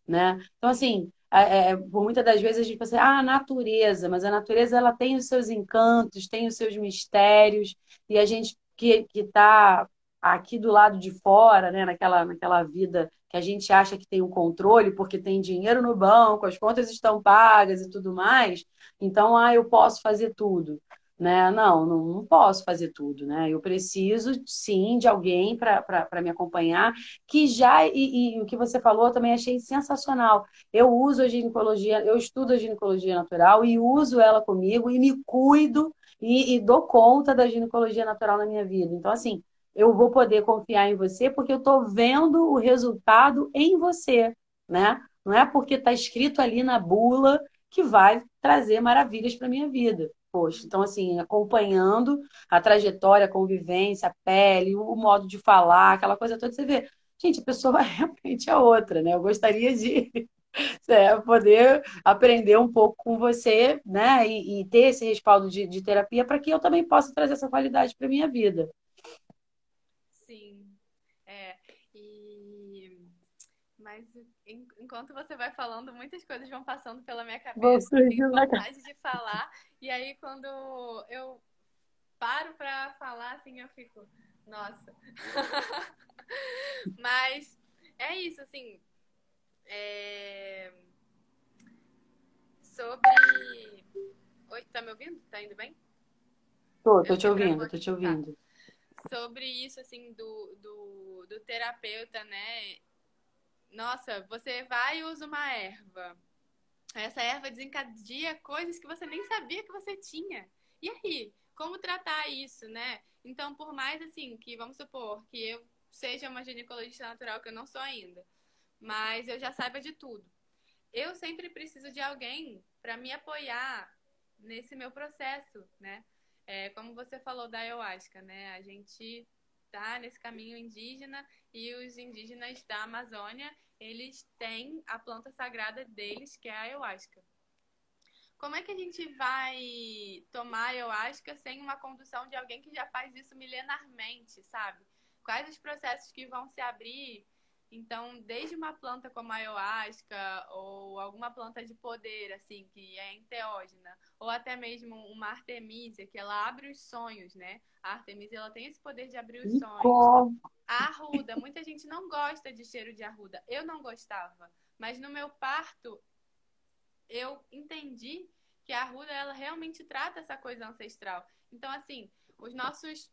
né? Então, assim, é, é, por muitas das vezes a gente pensa, ah, a natureza, mas a natureza ela tem os seus encantos, tem os seus mistérios, e a gente que está aqui do lado de fora, né, naquela, naquela vida que a gente acha que tem o um controle porque tem dinheiro no banco, as contas estão pagas e tudo mais, então, ah, eu posso fazer tudo. Né? Não, não, não posso fazer tudo, né? Eu preciso, sim, de alguém para me acompanhar, que já, e, e, o que você falou também achei sensacional. Eu uso a ginecologia, eu estudo a ginecologia natural e uso ela comigo e me cuido e, e dou conta da ginecologia natural na minha vida. Então, assim, eu vou poder confiar em você porque eu estou vendo o resultado em você, né? Não é porque está escrito ali na bula que vai trazer maravilhas para minha vida. Poxa, então assim, acompanhando a trajetória, a convivência, a pele, o modo de falar, aquela coisa toda, você vê, gente, a pessoa realmente é outra, né? Eu gostaria de é, poder aprender um pouco com você, né? E, e ter esse respaldo de, de terapia para que eu também possa trazer essa qualidade para minha vida. Sim. É. E... Mas enquanto você vai falando, muitas coisas vão passando pela minha cabeça. Eu tenho vontade de falar. E aí, quando eu paro para falar, assim, eu fico, nossa. Mas é isso, assim. É... Sobre. Oi, tá me ouvindo? Tá indo bem? Tô, tô te ouvindo, tô te ouvindo. Tá. Sobre isso, assim, do, do, do terapeuta, né? Nossa, você vai e usa uma erva. Essa erva desencadeia coisas que você nem sabia que você tinha. E aí? Como tratar isso, né? Então, por mais assim, que vamos supor que eu seja uma ginecologista natural, que eu não sou ainda, mas eu já saiba de tudo. Eu sempre preciso de alguém para me apoiar nesse meu processo, né? É, como você falou da ayahuasca, né? A gente tá nesse caminho indígena e os indígenas da Amazônia, eles têm a planta sagrada deles, que é a ayahuasca. Como é que a gente vai tomar ayahuasca sem uma condução de alguém que já faz isso milenarmente, sabe? Quais os processos que vão se abrir então, desde uma planta como a ayahuasca ou alguma planta de poder, assim, que é enteógena, ou até mesmo uma artemisia, que ela abre os sonhos, né? A artemisia, ela tem esse poder de abrir os sonhos. A arruda, muita gente não gosta de cheiro de arruda. Eu não gostava. Mas no meu parto, eu entendi que a arruda, ela realmente trata essa coisa ancestral. Então, assim, os nossos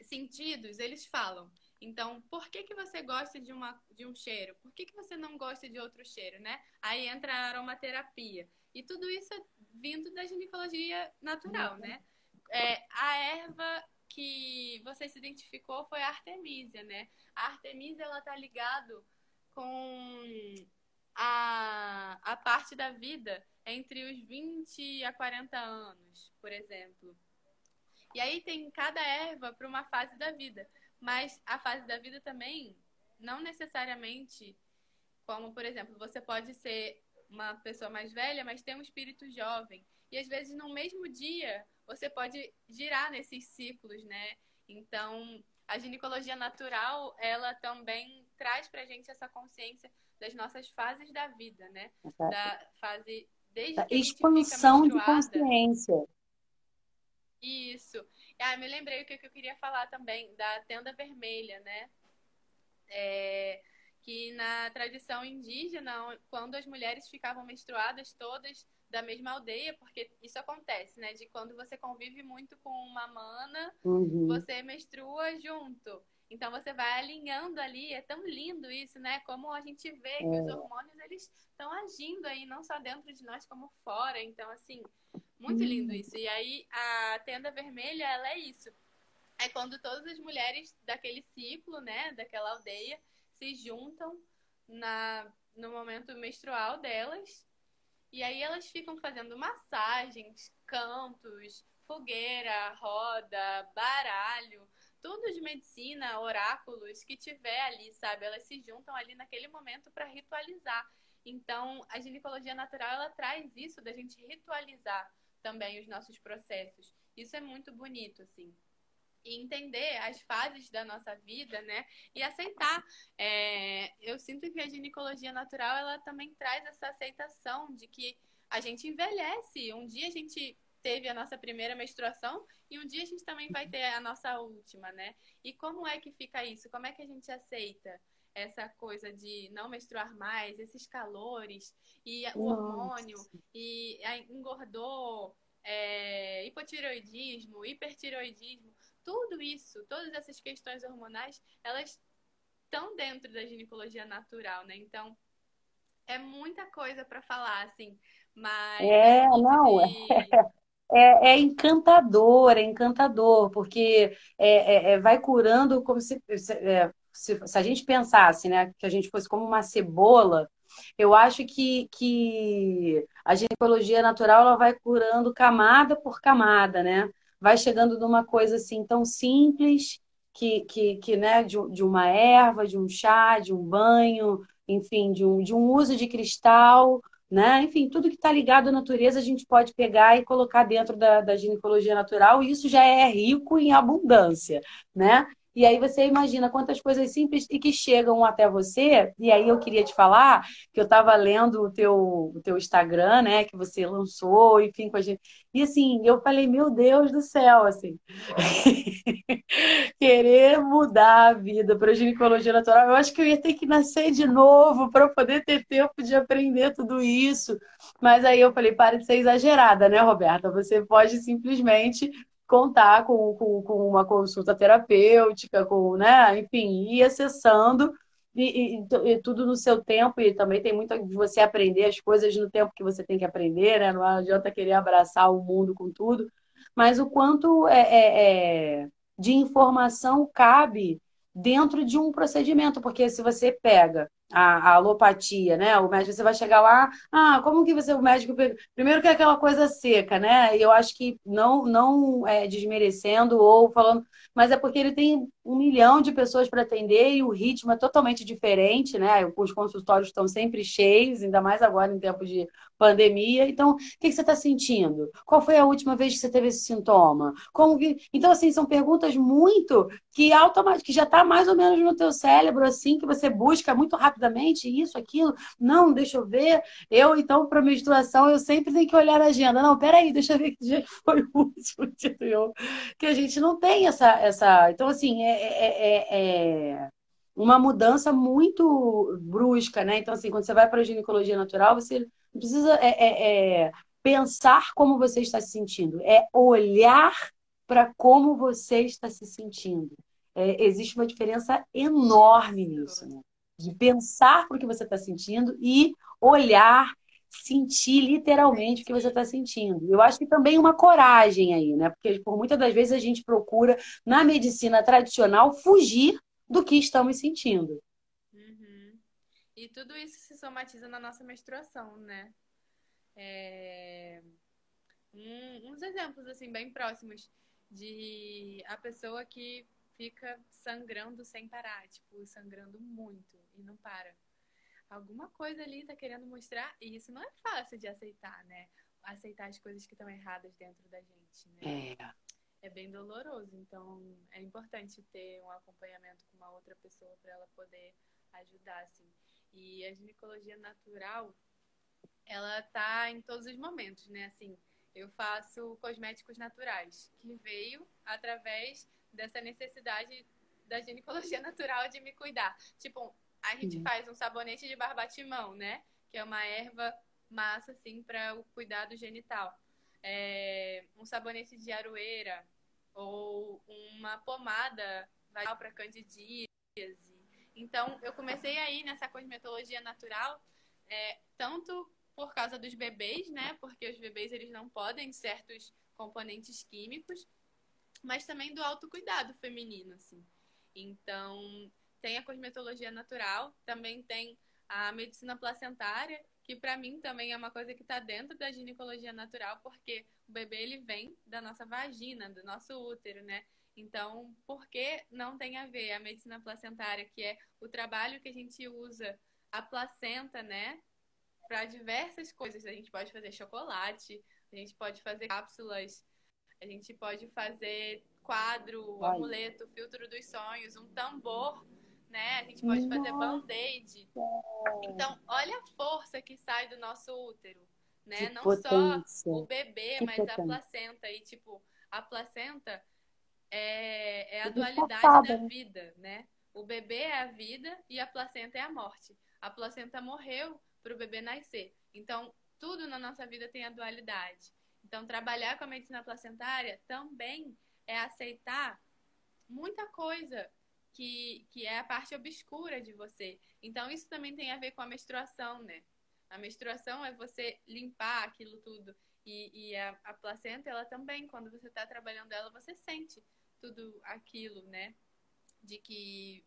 sentidos, eles falam. Então, por que, que você gosta de, uma, de um cheiro? Por que, que você não gosta de outro cheiro, né? Aí entra a aromaterapia. E tudo isso é vindo da ginecologia natural, né? É, a erva que você se identificou foi a artemisia, né? A artemisia, ela tá ligado com a, a parte da vida entre os 20 a 40 anos, por exemplo. E aí tem cada erva para uma fase da vida. Mas a fase da vida também, não necessariamente, como por exemplo, você pode ser uma pessoa mais velha, mas ter um espírito jovem. E às vezes no mesmo dia você pode girar nesses ciclos, né? Então, a ginecologia natural, ela também traz pra gente essa consciência das nossas fases da vida, né? Da fase desde que a expansão de consciência. Isso. Ah, me lembrei o que eu queria falar também, da tenda vermelha, né? É, que na tradição indígena, quando as mulheres ficavam menstruadas todas da mesma aldeia, porque isso acontece, né? De quando você convive muito com uma mana, uhum. você menstrua junto. Então você vai alinhando ali, é tão lindo isso, né? Como a gente vê é. que os hormônios eles estão agindo aí não só dentro de nós como fora. Então assim, muito uhum. lindo isso. E aí a tenda vermelha, ela é isso. É quando todas as mulheres daquele ciclo, né, daquela aldeia, se juntam na no momento menstrual delas. E aí elas ficam fazendo massagens, cantos, fogueira, roda, baralho, tudo de medicina, oráculos que tiver ali, sabe? Elas se juntam ali naquele momento para ritualizar. Então, a ginecologia natural ela traz isso da gente ritualizar também os nossos processos. Isso é muito bonito, assim. E entender as fases da nossa vida, né? E aceitar. É... Eu sinto que a ginecologia natural ela também traz essa aceitação de que a gente envelhece. Um dia a gente teve a nossa primeira menstruação e um dia a gente também vai ter a nossa última, né? E como é que fica isso? Como é que a gente aceita essa coisa de não menstruar mais, esses calores e o hormônio e engordou, é, hipotiroidismo, hipertiroidismo, tudo isso, todas essas questões hormonais, elas estão dentro da ginecologia natural, né? Então, é muita coisa para falar, assim, mas... É, não, de... é, é, é, encantador, é encantador, porque é, é, é vai curando como se, é, se, se, a gente pensasse, né, que a gente fosse como uma cebola, eu acho que, que a ginecologia natural ela vai curando camada por camada, né? Vai chegando numa coisa assim tão simples que, que, que né, de, de uma erva, de um chá, de um banho, enfim, de um, de um uso de cristal, né? Enfim, tudo que está ligado à natureza a gente pode pegar e colocar dentro da, da ginecologia natural, e isso já é rico em abundância, né? E aí você imagina quantas coisas simples e que chegam até você. E aí eu queria te falar que eu estava lendo o teu, o teu Instagram, né? Que você lançou, enfim, com a gente. E assim, eu falei, meu Deus do céu, assim. Querer mudar a vida para ginecologia natural. Eu acho que eu ia ter que nascer de novo para poder ter tempo de aprender tudo isso. Mas aí eu falei, para de ser exagerada, né, Roberta? Você pode simplesmente contar com, com, com uma consulta terapêutica, com, né, enfim, ir acessando e, e, e, tudo no seu tempo, e também tem muito de você aprender as coisas no tempo que você tem que aprender, né? Não adianta querer abraçar o mundo com tudo, mas o quanto é, é, é de informação cabe dentro de um procedimento, porque se você pega a, a, alopatia, né? O médico, você vai chegar lá, ah, como que você, o médico, primeiro que é aquela coisa seca, né? Eu acho que não, não é, desmerecendo ou falando, mas é porque ele tem um milhão de pessoas para atender e o ritmo é totalmente diferente, né? Os consultórios estão sempre cheios, ainda mais agora em tempo de pandemia. Então, o que, você está sentindo? Qual foi a última vez que você teve esse sintoma? Como que... Então, assim, são perguntas muito que automaticamente que já está mais ou menos no teu cérebro, assim, que você busca muito rapidamente isso, aquilo. Não, deixa eu ver. Eu, então, para menstruação, eu sempre tenho que olhar a agenda. Não, peraí, deixa eu ver que dia foi o último dia que a gente não tem essa, essa. Então, assim, é é, é, é, uma mudança muito brusca, né? Então, assim, quando você vai para a ginecologia natural, você precisa é, é, é, pensar como você está se sentindo, é olhar para como você está se sentindo. existe uma diferença enorme nisso, né? De pensar para o que você está sentindo e olhar sentir literalmente o que você está sentindo. Eu acho que também uma coragem aí, né? Porque por muitas das vezes a gente procura, na medicina tradicional, fugir do que estamos sentindo. E tudo isso se somatiza na nossa menstruação, né? É... Um, uns exemplos, assim, bem próximos de a pessoa que fica sangrando sem parar, tipo, sangrando muito e não para alguma coisa ali tá querendo mostrar, e isso não é fácil de aceitar, né? Aceitar as coisas que estão erradas dentro da gente, né? É. é bem doloroso, então é importante ter um acompanhamento com uma outra pessoa para ela poder ajudar, assim. E a ginecologia natural, ela tá em todos os momentos, né? Assim, eu faço cosméticos naturais, que veio através dessa necessidade da ginecologia natural de me cuidar. Tipo, a gente faz um sabonete de barbatimão, né? Que é uma erva massa, assim, para o cuidado genital. É, um sabonete de aroeira ou uma pomada para candidíase. Então, eu comecei aí nessa cosmetologia natural, é, tanto por causa dos bebês, né? Porque os bebês eles não podem certos componentes químicos, mas também do autocuidado feminino, assim. Então, tem a cosmetologia natural, também tem a medicina placentária, que para mim também é uma coisa que está dentro da ginecologia natural, porque o bebê ele vem da nossa vagina, do nosso útero, né? Então, por que não tem a ver a medicina placentária, que é o trabalho que a gente usa a placenta, né, para diversas coisas. A gente pode fazer chocolate, a gente pode fazer cápsulas, a gente pode fazer quadro, amuleto, filtro dos sonhos, um tambor né? A gente pode fazer band-aid. Então, olha a força que sai do nosso útero, né? Que Não potência. só o bebê, que mas potência. a placenta. E, tipo, a placenta é, é a dualidade da vida, né? O bebê é a vida e a placenta é a morte. A placenta morreu para o bebê nascer. Então, tudo na nossa vida tem a dualidade. Então, trabalhar com a medicina placentária também é aceitar muita coisa que, que é a parte obscura de você. Então, isso também tem a ver com a menstruação, né? A menstruação é você limpar aquilo tudo. E, e a, a placenta, ela também, quando você está trabalhando ela, você sente tudo aquilo, né? De que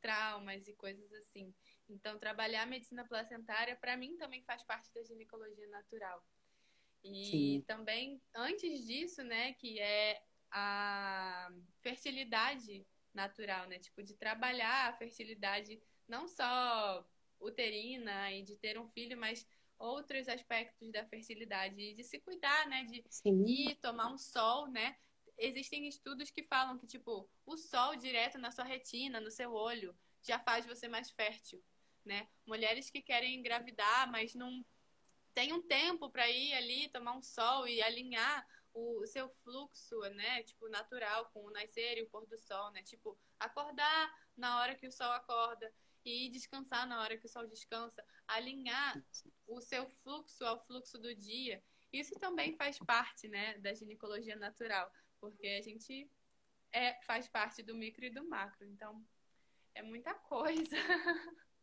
traumas e coisas assim. Então, trabalhar a medicina placentária, para mim, também faz parte da ginecologia natural. E Sim. também, antes disso, né, que é a fertilidade natural, né? Tipo, de trabalhar a fertilidade não só uterina e de ter um filho, mas outros aspectos da fertilidade, de se cuidar, né? De Sim. ir tomar um sol, né? Existem estudos que falam que, tipo, o sol direto na sua retina, no seu olho, já faz você mais fértil, né? Mulheres que querem engravidar, mas não tem um tempo para ir ali tomar um sol e alinhar o seu fluxo, né, tipo natural com o nascer e o pôr do sol, né? Tipo, acordar na hora que o sol acorda e descansar na hora que o sol descansa, alinhar o seu fluxo ao fluxo do dia. Isso também faz parte, né, da ginecologia natural, porque a gente é faz parte do micro e do macro. Então, é muita coisa.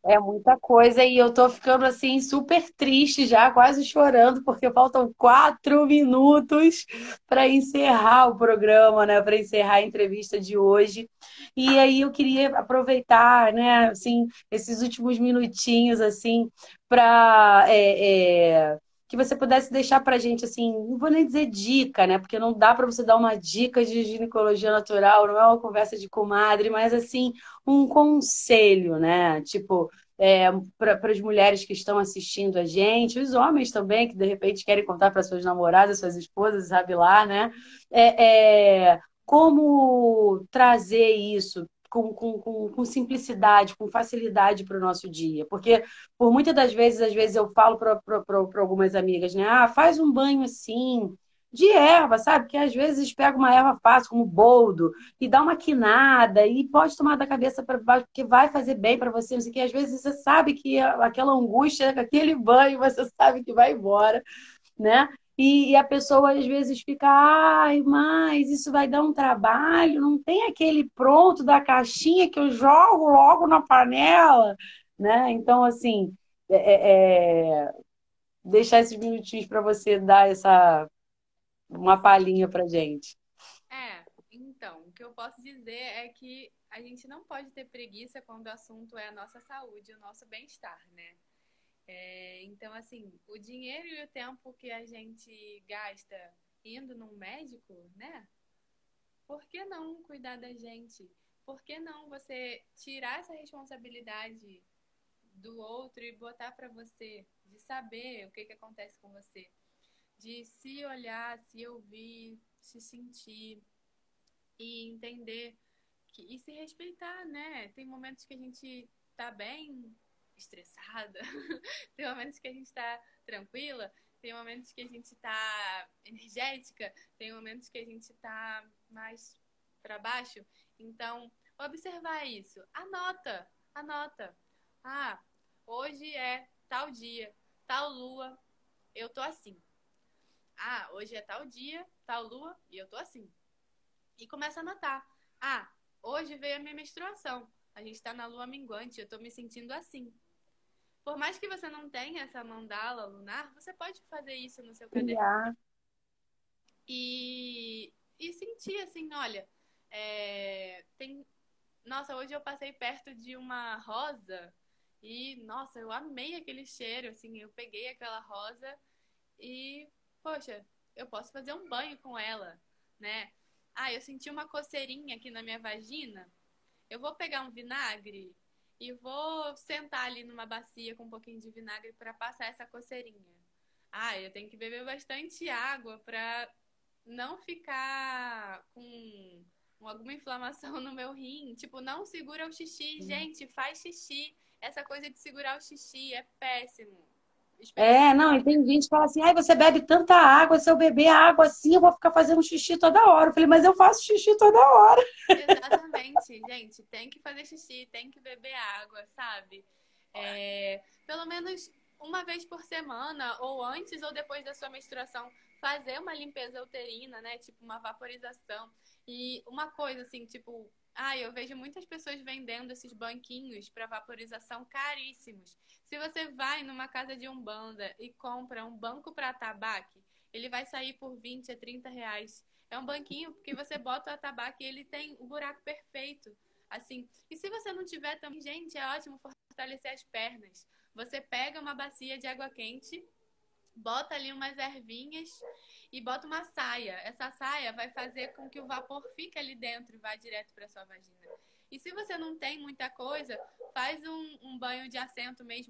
É muita coisa e eu tô ficando assim super triste já, quase chorando, porque faltam quatro minutos para encerrar o programa, né? Para encerrar a entrevista de hoje. E aí eu queria aproveitar, né, assim, esses últimos minutinhos, assim, para é, é que você pudesse deixar para a gente, assim, não vou nem dizer dica, né? Porque não dá para você dar uma dica de ginecologia natural, não é uma conversa de comadre, mas, assim, um conselho, né? Tipo, é, para as mulheres que estão assistindo a gente, os homens também, que de repente querem contar para suas namoradas, suas esposas, sabe lá, né? É, é, como trazer isso com, com, com, com simplicidade, com facilidade para o nosso dia. Porque, por muitas das vezes, às vezes eu falo para algumas amigas, né? Ah, faz um banho assim, de erva, sabe? Que às vezes pega uma erva fácil, como boldo, e dá uma quinada, e pode tomar da cabeça para baixo, porque vai fazer bem para você, não sei o que. Às vezes você sabe que aquela angústia, aquele banho, você sabe que vai embora, né? E, e, a pessoa às vezes fica, ai, mas isso vai dar um trabalho, não tem aquele pronto da caixinha que eu jogo logo na panela, né? Então, assim, é, é, é deixar esses minutinhos para você dar essa uma palhinha pra gente. É, então, o que eu posso dizer é que a gente não pode ter preguiça quando o assunto é a nossa saúde, o nosso bem-estar, né? É, então, assim, o dinheiro e o tempo que a gente gasta indo num médico, né? Por que não cuidar da gente? Por que não você tirar essa responsabilidade do outro e botar para você, de saber o que, que acontece com você, de se olhar, se ouvir, se sentir e entender que, e se respeitar, né? Tem momentos que a gente tá bem, estressada, tem momentos que a gente está tranquila, tem momentos que a gente está energética, tem momentos que a gente está mais para baixo. Então, observar isso. Anota, anota. Ah, hoje é tal dia, tal lua, eu tô assim. Ah, hoje é tal dia, tal lua e eu tô assim. E começa a anotar. Ah, hoje veio a minha menstruação. A gente tá na lua minguante, eu tô me sentindo assim. Por mais que você não tenha essa mandala lunar, você pode fazer isso no seu caderno. Yeah. E, e sentir assim, olha, é, tem. Nossa, hoje eu passei perto de uma rosa e, nossa, eu amei aquele cheiro, assim, eu peguei aquela rosa e, poxa, eu posso fazer um banho com ela, né? Ah, eu senti uma coceirinha aqui na minha vagina. Eu vou pegar um vinagre e vou sentar ali numa bacia com um pouquinho de vinagre para passar essa coceirinha. Ah, eu tenho que beber bastante água para não ficar com alguma inflamação no meu rim. Tipo, não segura o xixi. Gente, faz xixi. Essa coisa de segurar o xixi é péssimo. É, não, e tem gente que fala assim, ai, você bebe tanta água, se eu beber água assim, eu vou ficar fazendo xixi toda hora. Eu falei, mas eu faço xixi toda hora. Exatamente, gente, tem que fazer xixi, tem que beber água, sabe? É, pelo menos uma vez por semana, ou antes ou depois da sua menstruação, fazer uma limpeza uterina, né? Tipo, uma vaporização. E uma coisa assim, tipo, ah, eu vejo muitas pessoas vendendo esses banquinhos para vaporização caríssimos. Se você vai numa casa de umbanda e compra um banco para tabaco, ele vai sair por 20 a 30 reais. É um banquinho que você bota o atabaque e ele tem o buraco perfeito. Assim. E se você não tiver também, gente, é ótimo fortalecer as pernas. Você pega uma bacia de água quente, bota ali umas ervinhas e bota uma saia. Essa saia vai fazer com que o vapor fique ali dentro e vá direto para sua vagina. E se você não tem muita coisa, faz um, um banho de assento mesmo